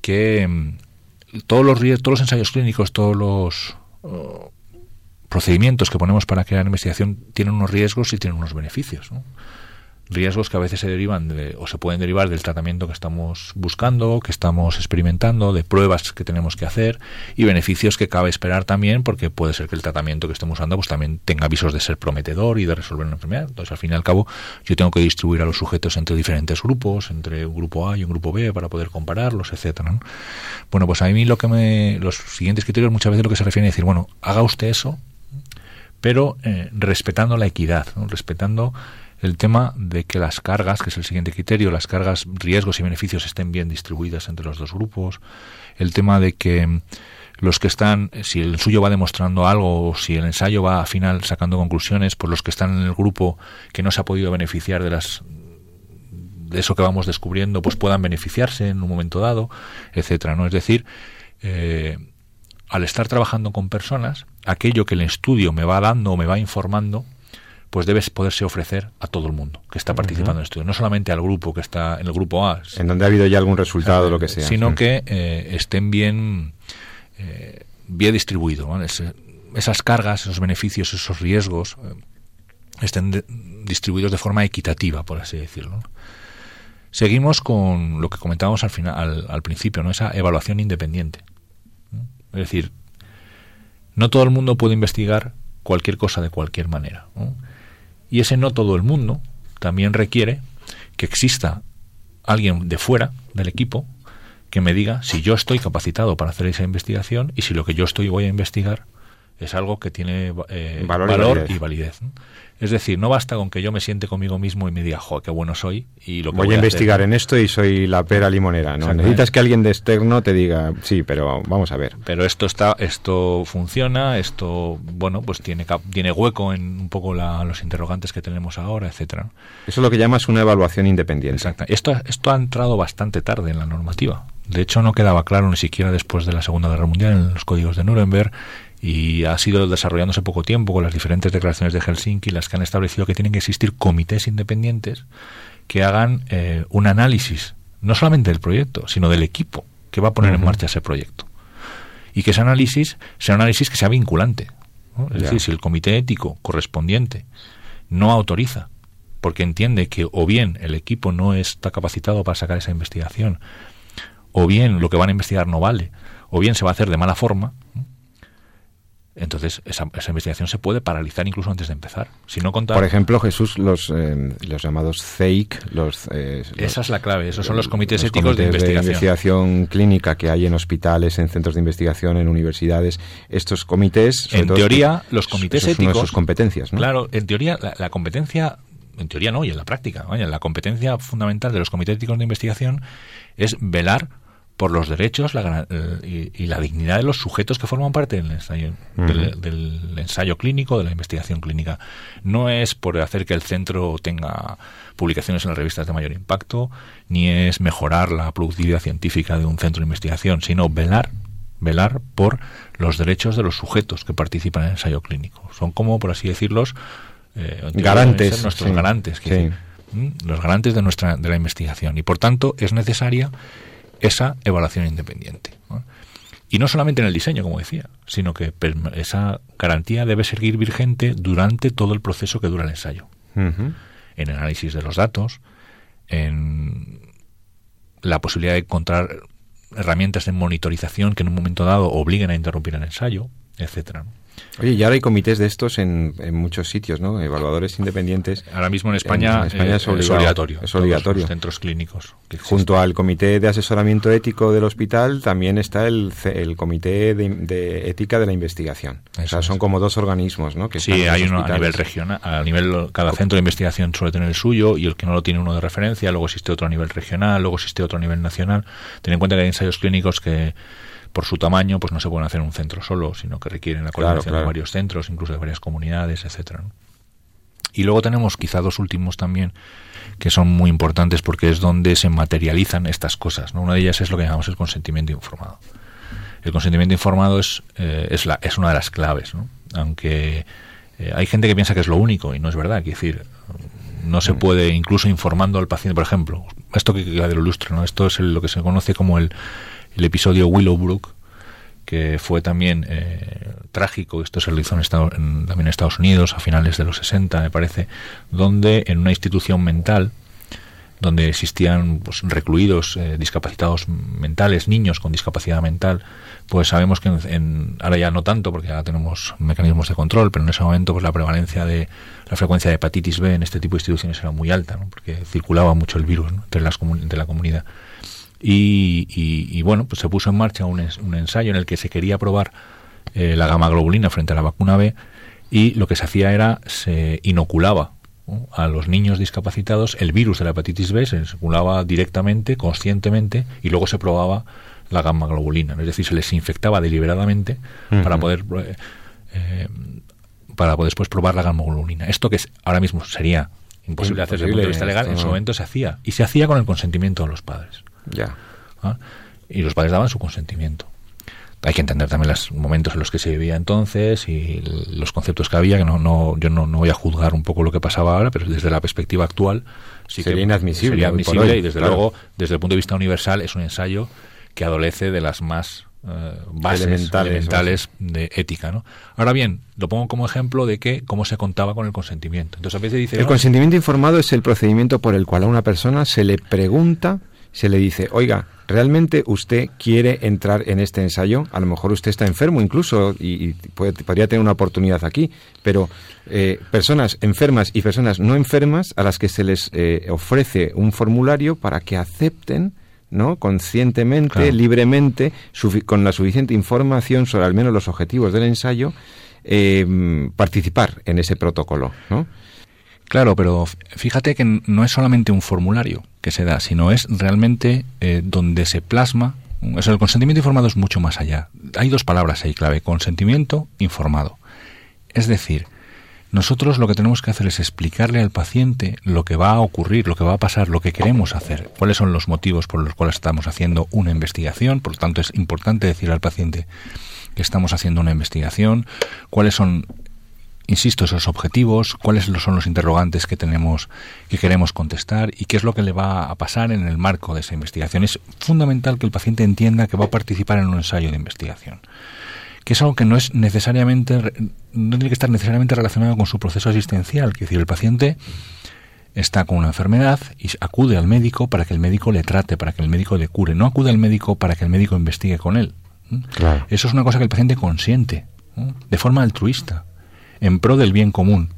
que mm, todos los, todos los ensayos clínicos, todos los oh, procedimientos que ponemos para crear investigación tienen unos riesgos y tienen unos beneficios. ¿no? Riesgos que a veces se derivan de, o se pueden derivar del tratamiento que estamos buscando, que estamos experimentando, de pruebas que tenemos que hacer y beneficios que cabe esperar también porque puede ser que el tratamiento que estemos usando pues también tenga avisos de ser prometedor y de resolver una enfermedad. Entonces, al fin y al cabo, yo tengo que distribuir a los sujetos entre diferentes grupos, entre un grupo A y un grupo B para poder compararlos, etcétera. Bueno, pues a mí lo que me los siguientes criterios muchas veces lo que se refiere a decir, bueno, haga usted eso, pero eh, respetando la equidad, respetando el tema de que las cargas, que es el siguiente criterio, las cargas, riesgos y beneficios estén bien distribuidas entre los dos grupos, el tema de que los que están, si el suyo va demostrando algo o si el ensayo va al final sacando conclusiones, pues los que están en el grupo que no se ha podido beneficiar de las de eso que vamos descubriendo, pues puedan beneficiarse en un momento dado, etcétera, ¿no? Es decir, eh, al estar trabajando con personas, aquello que el estudio me va dando o me va informando, pues debe poderse ofrecer a todo el mundo que está participando en el estudio, no solamente al grupo que está en el grupo A. En donde ha habido ya algún resultado, o lo que sea. Sino que eh, estén bien, eh, bien distribuidos. esas cargas, esos beneficios, esos riesgos eh, estén distribuidos de forma equitativa, por así decirlo. Seguimos con lo que comentábamos al, final, al, principio, ¿no? esa evaluación independiente. Es decir, no todo el mundo puede investigar cualquier cosa de cualquier manera. Y ese no todo el mundo también requiere que exista alguien de fuera del equipo que me diga si yo estoy capacitado para hacer esa investigación y si lo que yo estoy voy a investigar es algo que tiene eh, valor, y validez. Es decir, no basta con que yo me siente conmigo mismo y me diga, jo, qué bueno soy. y lo Voy, a investigar en esto y soy la pera limonera. ¿no? Necesitas que alguien de externo te diga, sí, pero vamos a ver. Pero esto está, esto funciona, esto, bueno, pues tiene, tiene hueco en un poco los interrogantes que tenemos ahora, etcétera. Eso es lo que llamas una evaluación independiente. Exacto. Esto, esto ha entrado bastante tarde en la normativa. De hecho, no quedaba claro ni siquiera después de la Segunda Guerra Mundial en los códigos de Nuremberg y ha sido desarrollándose poco tiempo con las diferentes declaraciones de Helsinki las que han establecido que tienen que existir comités independientes que hagan eh, un análisis no solamente del proyecto sino del equipo que va a poner en marcha ese proyecto. Y que ese análisis sea un análisis que sea vinculante es decir si el comité ético correspondiente no autoriza porque entiende que o bien el equipo no está capacitado para sacar esa investigación o bien lo que van a investigar no vale o bien se va a hacer de mala forma entonces esa, investigación se puede paralizar incluso antes de empezar. Si no contar... Por ejemplo, Jesús, los, eh, los llamados CEIC, los, eh, Esa es la clave, esos son los comités éticos de investigación. de investigación. clínica que hay en hospitales, en centros de investigación, en universidades. Estos comités... En teoría, los comités éticos... sus competencias, ¿no? Claro, en teoría la, competencia en teoría no, y en la práctica. la competencia fundamental de los comités éticos de investigación es velar por los derechos eh, y, la dignidad de los sujetos que forman parte del ensayo, del, ensayo clínico, de la investigación clínica. No es por hacer que el centro tenga publicaciones en las revistas de mayor impacto, ni es mejorar la productividad científica de un centro de investigación, sino velar velar por los derechos de los sujetos que participan en el ensayo clínico. Son como, por así decirlos, eh, garantes, nuestros garantes, los garantes de nuestra de la investigación y por tanto es necesaria esa evaluación independiente. Y no solamente en el diseño, como decía, sino que esa garantía debe seguir vigente durante todo el proceso que dura el ensayo. En el análisis de los datos, en la posibilidad de encontrar herramientas de monitorización que en un momento dado obliguen a interrumpir el ensayo, etcétera. Oye, y ahora hay comités de estos en, muchos sitios, ¿no? Evaluadores independientes. Ahora mismo en España, eh, es, obligatorio. Es obligatorio. centros clínicos. Junto al comité de asesoramiento ético del hospital también está el, el comité de, ética de la investigación. o sea, son como dos organismos, ¿no? Que sí, hay uno a nivel regional, a nivel cada centro de investigación suele tener el suyo y el que no lo tiene uno de referencia. Luego existe otro a nivel regional, luego existe otro a nivel nacional. Ten en cuenta que hay ensayos clínicos que por su tamaño, pues no se pueden hacer en un centro solo, sino que requieren la colaboración de varios centros, incluso de varias comunidades, etcétera. Y luego tenemos quizá dos últimos también que son muy importantes porque es donde se materializan estas cosas. ¿no? Una de ellas es lo que llamamos el consentimiento informado. El consentimiento informado es, eh, es, la, es una de las claves, ¿no? aunque eh, hay gente que piensa que es lo único y no es verdad. Es decir, no se mm. puede, incluso informando al paciente, por ejemplo, esto que, que lo ilustre, ¿no? esto es lo que se conoce como el, el episodio Willowbrook, que fue también eh, trágico, esto se realizó en también en Estados Unidos a finales de los 60, me parece, donde en una institución mental, donde existían pues, recluidos, eh, discapacitados mentales, niños con discapacidad mental, pues sabemos que en, ahora ya no tanto, porque ahora tenemos mecanismos de control, pero en ese momento pues la prevalencia de la frecuencia de hepatitis B en este tipo de instituciones era muy alta, porque circulaba mucho el virus entre, las, entre la comunidad. Y, bueno, pues se puso en marcha un, ensayo en el que se quería probar eh, la gamma globulina frente a la vacuna B y lo que se hacía era se inoculaba a los niños discapacitados el virus de la hepatitis B, se inoculaba directamente, conscientemente y luego se probaba la gamma globulina, es decir, se les infectaba deliberadamente para poder eh, eh, para poder después probar la gamma globulina. Esto que es, ahora mismo sería imposible, hacer desde el punto de vista legal, en su momento se hacía y se hacía con el consentimiento de los padres. Ya. ¿Ah? Y los padres daban su consentimiento. Hay que entender también los momentos en los que se vivía entonces y los conceptos que había, que no, no, yo no, voy a juzgar un poco lo que pasaba ahora, pero desde la perspectiva actual sí sería inadmisible. Sería admisible y desde luego, desde el punto de vista universal, es un ensayo que adolece de las más eh, bases elementales, de ética. ¿no? Ahora bien, lo pongo como ejemplo de que cómo se contaba con el consentimiento. Entonces a veces dice... El consentimiento informado es el procedimiento por el cual a una persona se le pregunta se le dice, oiga, ¿realmente usted quiere entrar en este ensayo? A lo mejor usted está enfermo incluso y, podría tener una oportunidad aquí, pero eh, personas enfermas y personas no enfermas a las que se les eh, ofrece un formulario para que acepten ¿no? conscientemente, libremente, con la suficiente información sobre al menos los objetivos del ensayo, eh, participar en ese protocolo. ¿no? Claro, pero fíjate que no es solamente un formulario que se da, sino es realmente eh, donde se plasma. el consentimiento informado es mucho más allá. Hay dos palabras ahí clave: consentimiento informado. Es decir, nosotros lo que tenemos que hacer es explicarle al paciente lo que va a ocurrir, lo que va a pasar, lo que queremos hacer, cuáles son los motivos por los cuales estamos haciendo una investigación. Por lo tanto, es importante decir al paciente que estamos haciendo una investigación, cuáles son insisto, esos objetivos, cuáles son los interrogantes que tenemos, que queremos contestar y qué es lo que le va a pasar en el marco de esa investigación. Es fundamental que el paciente entienda que va a participar en un ensayo de investigación que es algo que no es necesariamente no tiene que estar necesariamente relacionado con su proceso asistencial, es decir, el paciente está con una enfermedad y acude al médico para que el médico le trate, para que el médico le cure, no acude al médico para que el médico investigue con él. Eso es una cosa que el paciente consiente, de forma altruista en pro del bien común.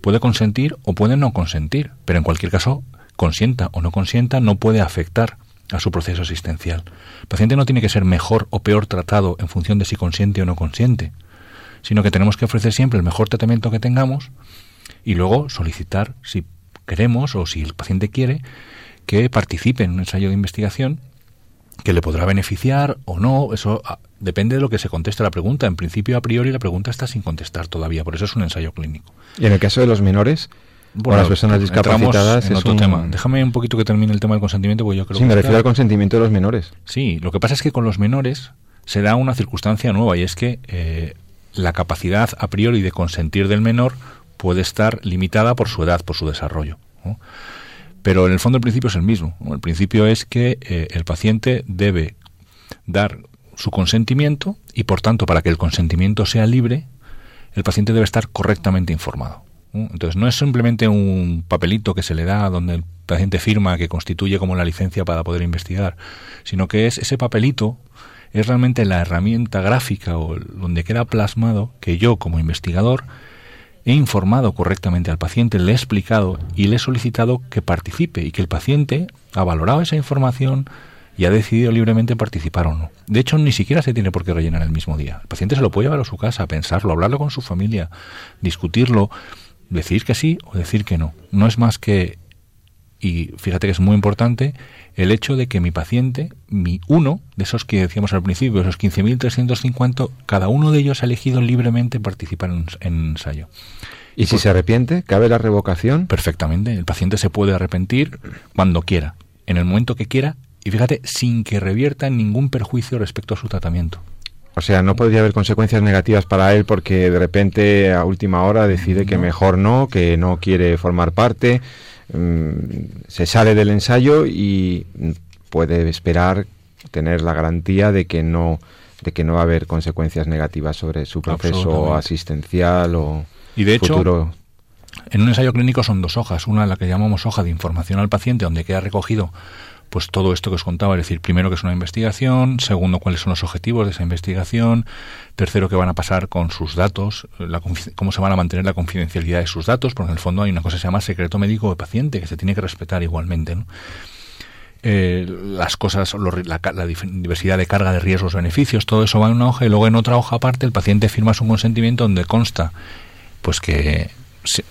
Puede consentir o puede no consentir, pero en cualquier caso, consienta o no consienta, no puede afectar a su proceso asistencial. El paciente no tiene que ser mejor o peor tratado en función de si consiente o no consiente, sino que tenemos que ofrecer siempre el mejor tratamiento que tengamos y luego solicitar, si queremos o si el paciente quiere, que participe en un ensayo de investigación que le podrá beneficiar o no, eso ah, depende de lo que se conteste la pregunta. En principio, a priori, la pregunta está sin contestar todavía, por eso es un ensayo clínico. ¿Y en el caso de los menores? o las personas discapacitadas en otro tema. Déjame un poquito que termine el tema del consentimiento, porque yo creo sí, me refiero al consentimiento de los menores. Sí, lo que pasa es que con los menores se da una circunstancia nueva y es que eh, la capacidad a priori de consentir del menor puede estar limitada por su edad, por su desarrollo. Pero en el fondo el principio es el mismo. El principio es que eh, el paciente debe dar su consentimiento y por tanto para que el consentimiento sea libre, el paciente debe estar correctamente informado. Entonces no es simplemente un papelito que se le da donde el paciente firma que constituye como la licencia para poder investigar, sino que es ese papelito es realmente la herramienta gráfica o donde queda plasmado que yo como investigador he informado correctamente al paciente, le he explicado y le he solicitado que participe y que el paciente ha valorado esa información y ha decidido libremente participar o no. De hecho, ni siquiera se tiene por qué rellenar el mismo día. El paciente se lo puede llevar a su casa, pensarlo, hablarlo con su familia, discutirlo, decir que sí o decir que no. No es más que, y fíjate que es muy importante, el hecho de que mi paciente, mi uno, de esos que decíamos al principio, esos 15.350, cada uno de ellos ha elegido libremente participar en, un ensayo. ¿Y, si se arrepiente? ¿Cabe la revocación? Perfectamente. El paciente se puede arrepentir cuando quiera, en el momento que quiera, y fíjate, sin que revierta ningún perjuicio respecto a su tratamiento. O sea, no podría haber consecuencias negativas para él porque de repente a última hora decide que mejor no, que no quiere formar parte. Mm, se sale del ensayo y puede esperar tener la garantía de que no de que no va a haber consecuencias negativas sobre su proceso asistencial o y de hecho en un ensayo clínico son dos hojas. Una la que llamamos hoja de información al paciente donde queda recogido pues todo esto que os contaba, es decir, primero que es una investigación, segundo cuáles son los objetivos de esa investigación, tercero qué van a pasar con sus datos, cómo se van a mantener la confidencialidad de sus datos, porque en el fondo hay una cosa que se llama secreto médico de paciente que se tiene que respetar igualmente. Eh, las cosas, la, la, diversidad de carga de riesgos, beneficios, todo eso va en una hoja y luego en otra hoja aparte el paciente firma su consentimiento donde consta pues que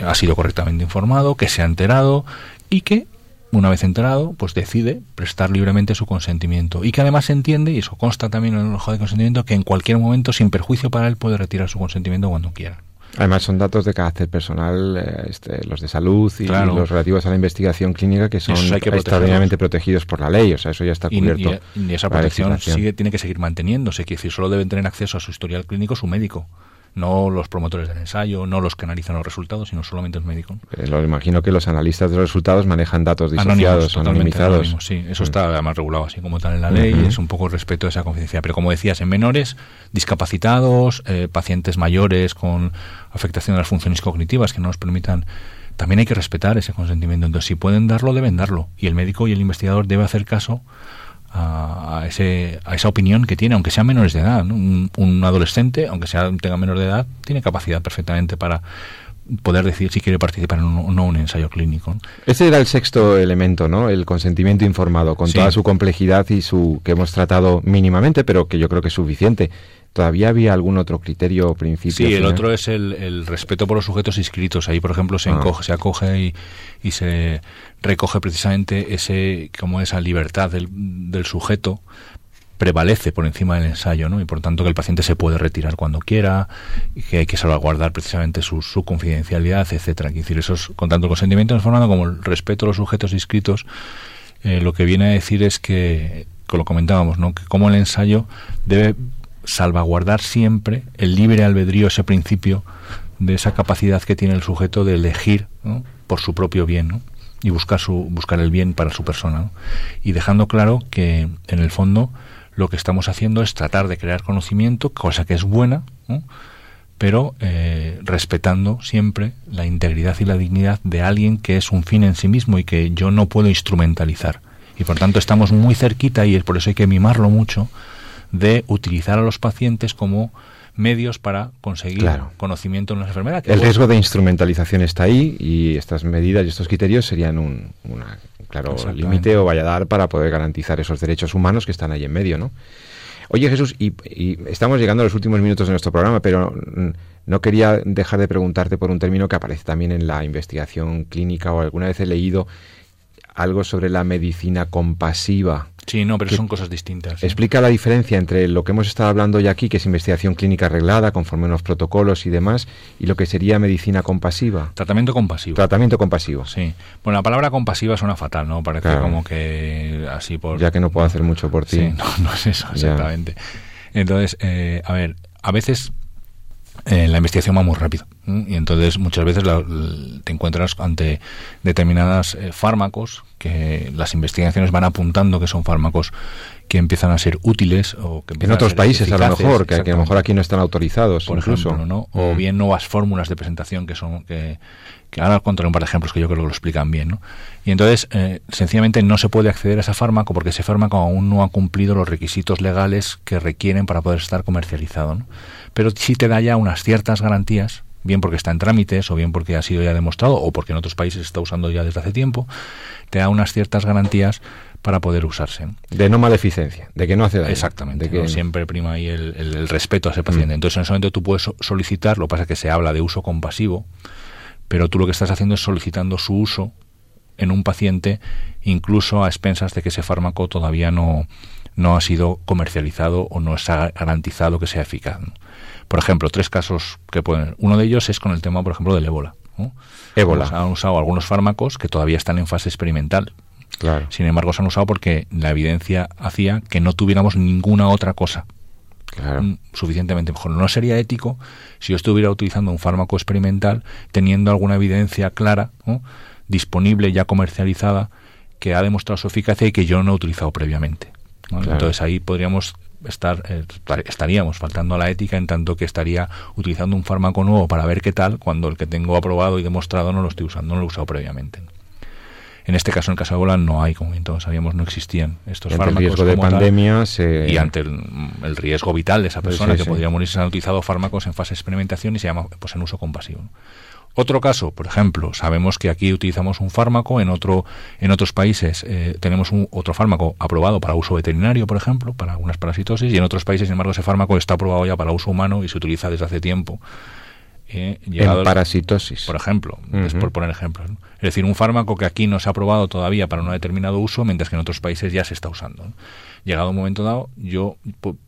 ha sido correctamente informado, que se ha enterado y que una vez enterado, pues decide prestar libremente su consentimiento y que además entiende, y eso consta también en el ojo de consentimiento, que en cualquier momento, sin perjuicio para él, puede retirar su consentimiento cuando quiera. Además son datos de carácter personal, eh, este, los de salud y, los relativos a la investigación clínica que son extraordinariamente protegidos por la ley, o sea, eso ya está cubierto. Y, esa protección sigue, tiene que seguir manteniéndose, quiere decir, solo deben tener acceso a su historial clínico su médico no los promotores del ensayo, no los que analizan los resultados, sino solamente el médico. Eh, lo imagino que los analistas de los resultados manejan datos disociados, anonimizados. sí, eso mm. está además regulado así como tal en la ley, y es un poco el respeto a esa confidencialidad. Pero como decías, en menores, discapacitados, eh, pacientes mayores con afectación de las funciones cognitivas que no nos permitan también hay que respetar ese consentimiento. Entonces, si pueden darlo, deben darlo. Y el médico y el investigador debe hacer caso a, ese, a esa opinión que tiene, aunque sean menores de edad. Un, adolescente, aunque sea tenga menor de edad, tiene capacidad perfectamente para poder decir si quiere participar en un, o no un ensayo clínico. Ese era el sexto elemento, ¿no? El consentimiento informado, con toda su complejidad y su que hemos tratado mínimamente, pero que yo creo que es suficiente. ¿Todavía había algún otro criterio o principio? Sí, el otro es el, respeto por los sujetos inscritos. Ahí, por ejemplo, se, ah. se acoge y, y, se recoge precisamente ese como esa libertad del, del, sujeto prevalece por encima del ensayo, ¿no? Y por tanto que el paciente se puede retirar cuando quiera, que hay que salvaguardar precisamente su, su confidencialidad, etcétera. Es decir, eso es, con tanto el consentimiento informado como el respeto a los sujetos inscritos, eh, lo que viene a decir es que, como lo comentábamos, ¿no? Que como el ensayo debe salvaguardar siempre el libre albedrío, ese principio de esa capacidad que tiene el sujeto de elegir por su propio bien y buscar, su, buscar el bien para su persona. Y dejando claro que en el fondo lo que estamos haciendo es tratar de crear conocimiento, cosa que es buena, pero eh, respetando siempre la integridad y la dignidad de alguien que es un fin en sí mismo y que yo no puedo instrumentalizar. Y por tanto estamos muy cerquita y es por eso hay que mimarlo mucho de utilizar a los pacientes como medios para conseguir conocimiento en una enfermedad. El riesgo de instrumentalización está ahí y estas medidas y estos criterios serían un claro límite o vaya a dar para poder garantizar esos derechos humanos que están ahí en medio, ¿no? Oye Jesús, y, estamos llegando a los últimos minutos de nuestro programa, pero no quería dejar de preguntarte por un término que aparece también en la investigación clínica o alguna vez he leído algo sobre la medicina compasiva. Sí, no, pero son cosas distintas. Explica la diferencia entre lo que hemos estado hablando ya aquí, que es investigación clínica arreglada, conforme a unos protocolos y demás, y lo que sería medicina compasiva. Tratamiento compasivo. Tratamiento compasivo. Sí. Bueno, la palabra compasiva suena fatal, ¿no? Parece como que así por... Ya que no puedo hacer mucho por ti. Sí, no, no es eso, exactamente. Entonces, eh, a ver, a veces eh, la investigación va muy rápido y entonces muchas veces te encuentras ante determinadas eh, fármacos que las investigaciones van apuntando que son fármacos que empiezan a ser útiles o que en otros países a lo mejor que, a lo mejor aquí no están autorizados por ejemplo ¿no? o mm. bien nuevas fórmulas de presentación que son que, que ahora contaré un par de ejemplos que yo creo que lo explican bien ¿no? y entonces eh, sencillamente no se puede acceder a ese fármaco porque ese fármaco aún no ha cumplido los requisitos legales que requieren para poder estar comercializado ¿no? pero sí te da ya unas ciertas garantías bien porque está en trámites o bien porque ha sido ya demostrado o porque en otros países se está usando ya desde hace tiempo, te da unas ciertas garantías para poder usarse. De no maleficencia, de que no hace daño. Exactamente, de que siempre prima ahí el, respeto a ese paciente. Mm. Entonces en ese momento tú puedes solicitar, lo que pasa es que se habla de uso compasivo, pero tú lo que estás haciendo es solicitando su uso en un paciente incluso a expensas de que ese fármaco todavía no, no ha sido comercializado o no está garantizado que sea eficaz. Por ejemplo, tres casos que pueden. Uno de ellos es con el tema, por ejemplo, del ébola. Ébola. han usado algunos fármacos que todavía están en fase experimental. Claro. Sin embargo, se han usado porque la evidencia hacía que no tuviéramos ninguna otra cosa mm, suficientemente mejor. No sería ético si yo estuviera utilizando un fármaco experimental teniendo alguna evidencia clara, disponible, ya comercializada, que ha demostrado su eficacia y que yo no he utilizado previamente. Entonces ahí podríamos estar eh, estaríamos faltando a la ética en tanto que estaría utilizando un fármaco nuevo para ver qué tal cuando el que tengo aprobado y demostrado no lo estoy usando, no lo he usado previamente. En este caso, en el caso de Ebola, no hay, como todos sabíamos, no existían estos fármacos. El riesgo de pandemia Y ante el, riesgo vital de esa persona que podría morir, se han utilizado fármacos en fase de experimentación y se llama pues en uso compasivo. Otro caso, por ejemplo, sabemos que aquí utilizamos un fármaco, en otro, en otros países eh, tenemos un, otro fármaco aprobado para uso veterinario, por ejemplo, para algunas parasitosis, y en otros países, sin embargo, ese fármaco está aprobado ya para uso humano y se utiliza desde hace tiempo. Eh, en parasitosis. Por ejemplo, por poner ejemplos. Es decir, un fármaco que aquí no se ha aprobado todavía para un determinado uso, mientras que en otros países ya se está usando. Llegado un momento dado, yo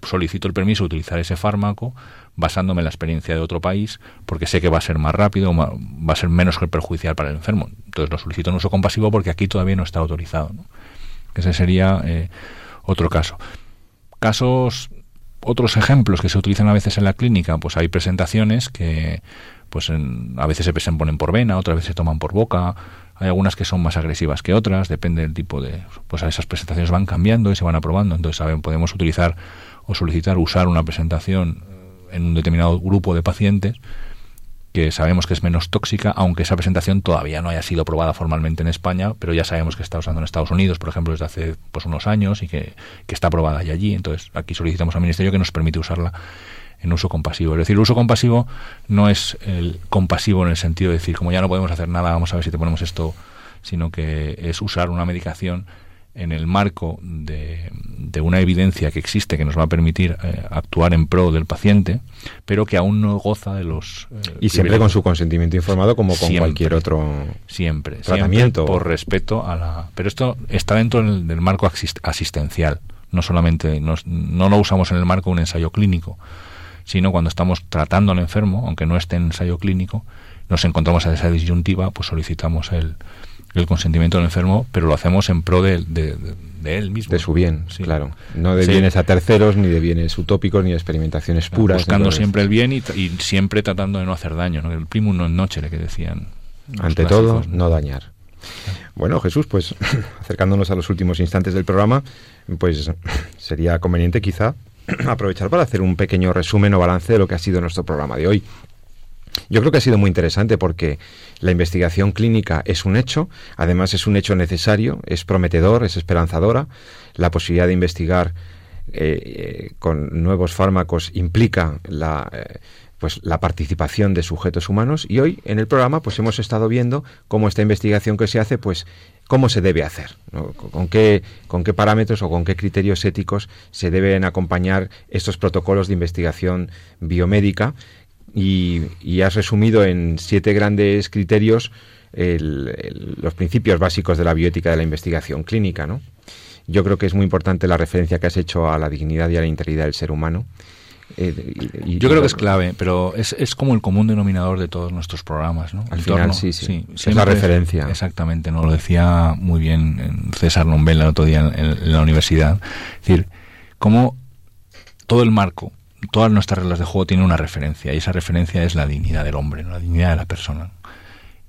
solicito el permiso de utilizar ese fármaco basándome en la experiencia de otro país, porque sé que va a ser más rápido, va a ser menos perjudicial para el enfermo. Entonces lo solicito en uso compasivo porque aquí todavía no está autorizado. Ese sería eh, otro caso. Casos, otros ejemplos que se utilizan a veces en la clínica, pues hay presentaciones que pues a veces se ponen por vena, otras veces se toman por boca, hay algunas que son más agresivas que otras, depende del tipo de... Pues esas presentaciones van cambiando y se van aprobando, entonces saben, podemos utilizar o solicitar usar una presentación en un determinado grupo de pacientes que sabemos que es menos tóxica, aunque esa presentación todavía no haya sido probada formalmente en España, pero ya sabemos que está usando en Estados Unidos, por ejemplo, desde hace pues, unos años y que, está aprobada allí. Entonces, aquí solicitamos al Ministerio que nos permite usarla en uso compasivo. Es decir, el uso compasivo no es el compasivo en el sentido de decir, como ya no podemos hacer nada, vamos a ver si te ponemos esto, sino que es usar una medicación en el marco de, una evidencia que existe que nos va a permitir eh, actuar en pro del paciente, pero que aún no goza de los... Eh, y siempre con su consentimiento informado como con cualquier otro siempre, tratamiento. por respeto a la... Pero esto está dentro del, marco asistencial, no solamente, no, no lo usamos en el marco de un ensayo clínico, sino cuando estamos tratando al enfermo, aunque no esté en ensayo clínico, nos encontramos a esa disyuntiva, pues solicitamos el, el consentimiento del enfermo, pero lo hacemos en pro de, de, él mismo. De su bien, claro. No de bienes a terceros, ni de bienes utópicos, ni de experimentaciones puras. Buscando siempre el bien y, siempre tratando de no hacer daño. ¿no? El primum non nocere que decían. Ante todo, no dañar. Bueno, Jesús, pues acercándonos a los últimos instantes del programa, pues sería conveniente quizá aprovechar para hacer un pequeño resumen o balance de lo que ha sido nuestro programa de hoy. Yo creo que ha sido muy interesante porque la investigación clínica es un hecho, además es un hecho necesario, es prometedor, es esperanzadora. La posibilidad de investigar eh, eh, con nuevos fármacos implica la, eh, pues, la participación de sujetos humanos y hoy en el programa pues hemos estado viendo cómo esta investigación que se hace pues cómo se debe hacer, con, qué, con qué parámetros o con qué criterios éticos se deben acompañar estos protocolos de investigación biomédica y, has resumido en siete grandes criterios los principios básicos de la bioética de la investigación clínica, ¿no? Yo creo que es muy importante la referencia que has hecho a la dignidad y a la integridad del ser humano. Eh, Yo creo que es clave, pero es, es, como el común denominador de todos nuestros programas, ¿no? Al final, sí, sí. es la referencia. exactamente, ¿no? Lo decía muy bien César Lombella el otro día en, la universidad. Es decir, cómo todo el marco, todas nuestras reglas de juego tienen una referencia, y esa referencia es la dignidad del hombre, la dignidad de la persona.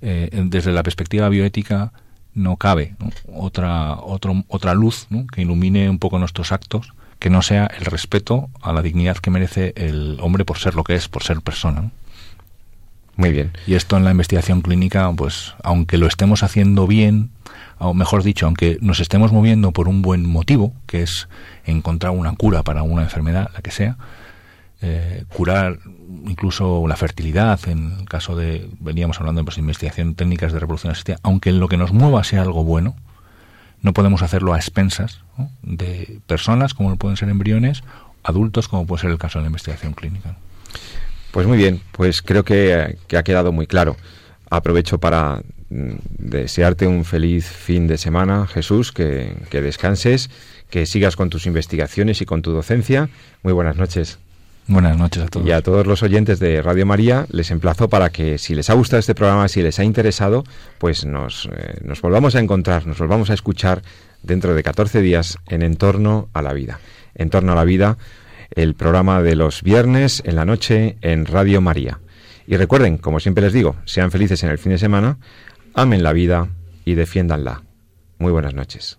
Eh, desde la perspectiva bioética no cabe Otra, otro, otra luz que ilumine un poco nuestros actos que no sea el respeto a la dignidad que merece el hombre por ser lo que es, por ser persona. Muy bien. Y esto en la investigación clínica, pues aunque lo estemos haciendo bien, o mejor dicho, aunque nos estemos moviendo por un buen motivo, que es encontrar una cura para una enfermedad, la que sea, eh, curar incluso la fertilidad, en el caso de, veníamos hablando de pues, investigación técnicas de reproducción asistida, aunque lo que nos mueva sea algo bueno, no podemos hacerlo a expensas de personas como pueden ser embriones, adultos como puede ser el caso de la investigación clínica. Pues muy bien, pues creo que, ha quedado muy claro. Aprovecho para mm, desearte un feliz fin de semana, Jesús, que, que descanses, que sigas con tus investigaciones y con tu docencia. Muy buenas noches. Buenas noches a todos. Y a todos los oyentes de Radio María les emplazo para que si les ha gustado este programa, si les ha interesado, pues nos, eh, nos volvamos a encontrar, nos volvamos a escuchar dentro de 14 días en Entorno a la Vida. Entorno a la Vida, el programa de los viernes en la noche en Radio María. Y recuerden, como siempre les digo, sean felices en el fin de semana, amen la vida y defiéndanla. Muy buenas noches.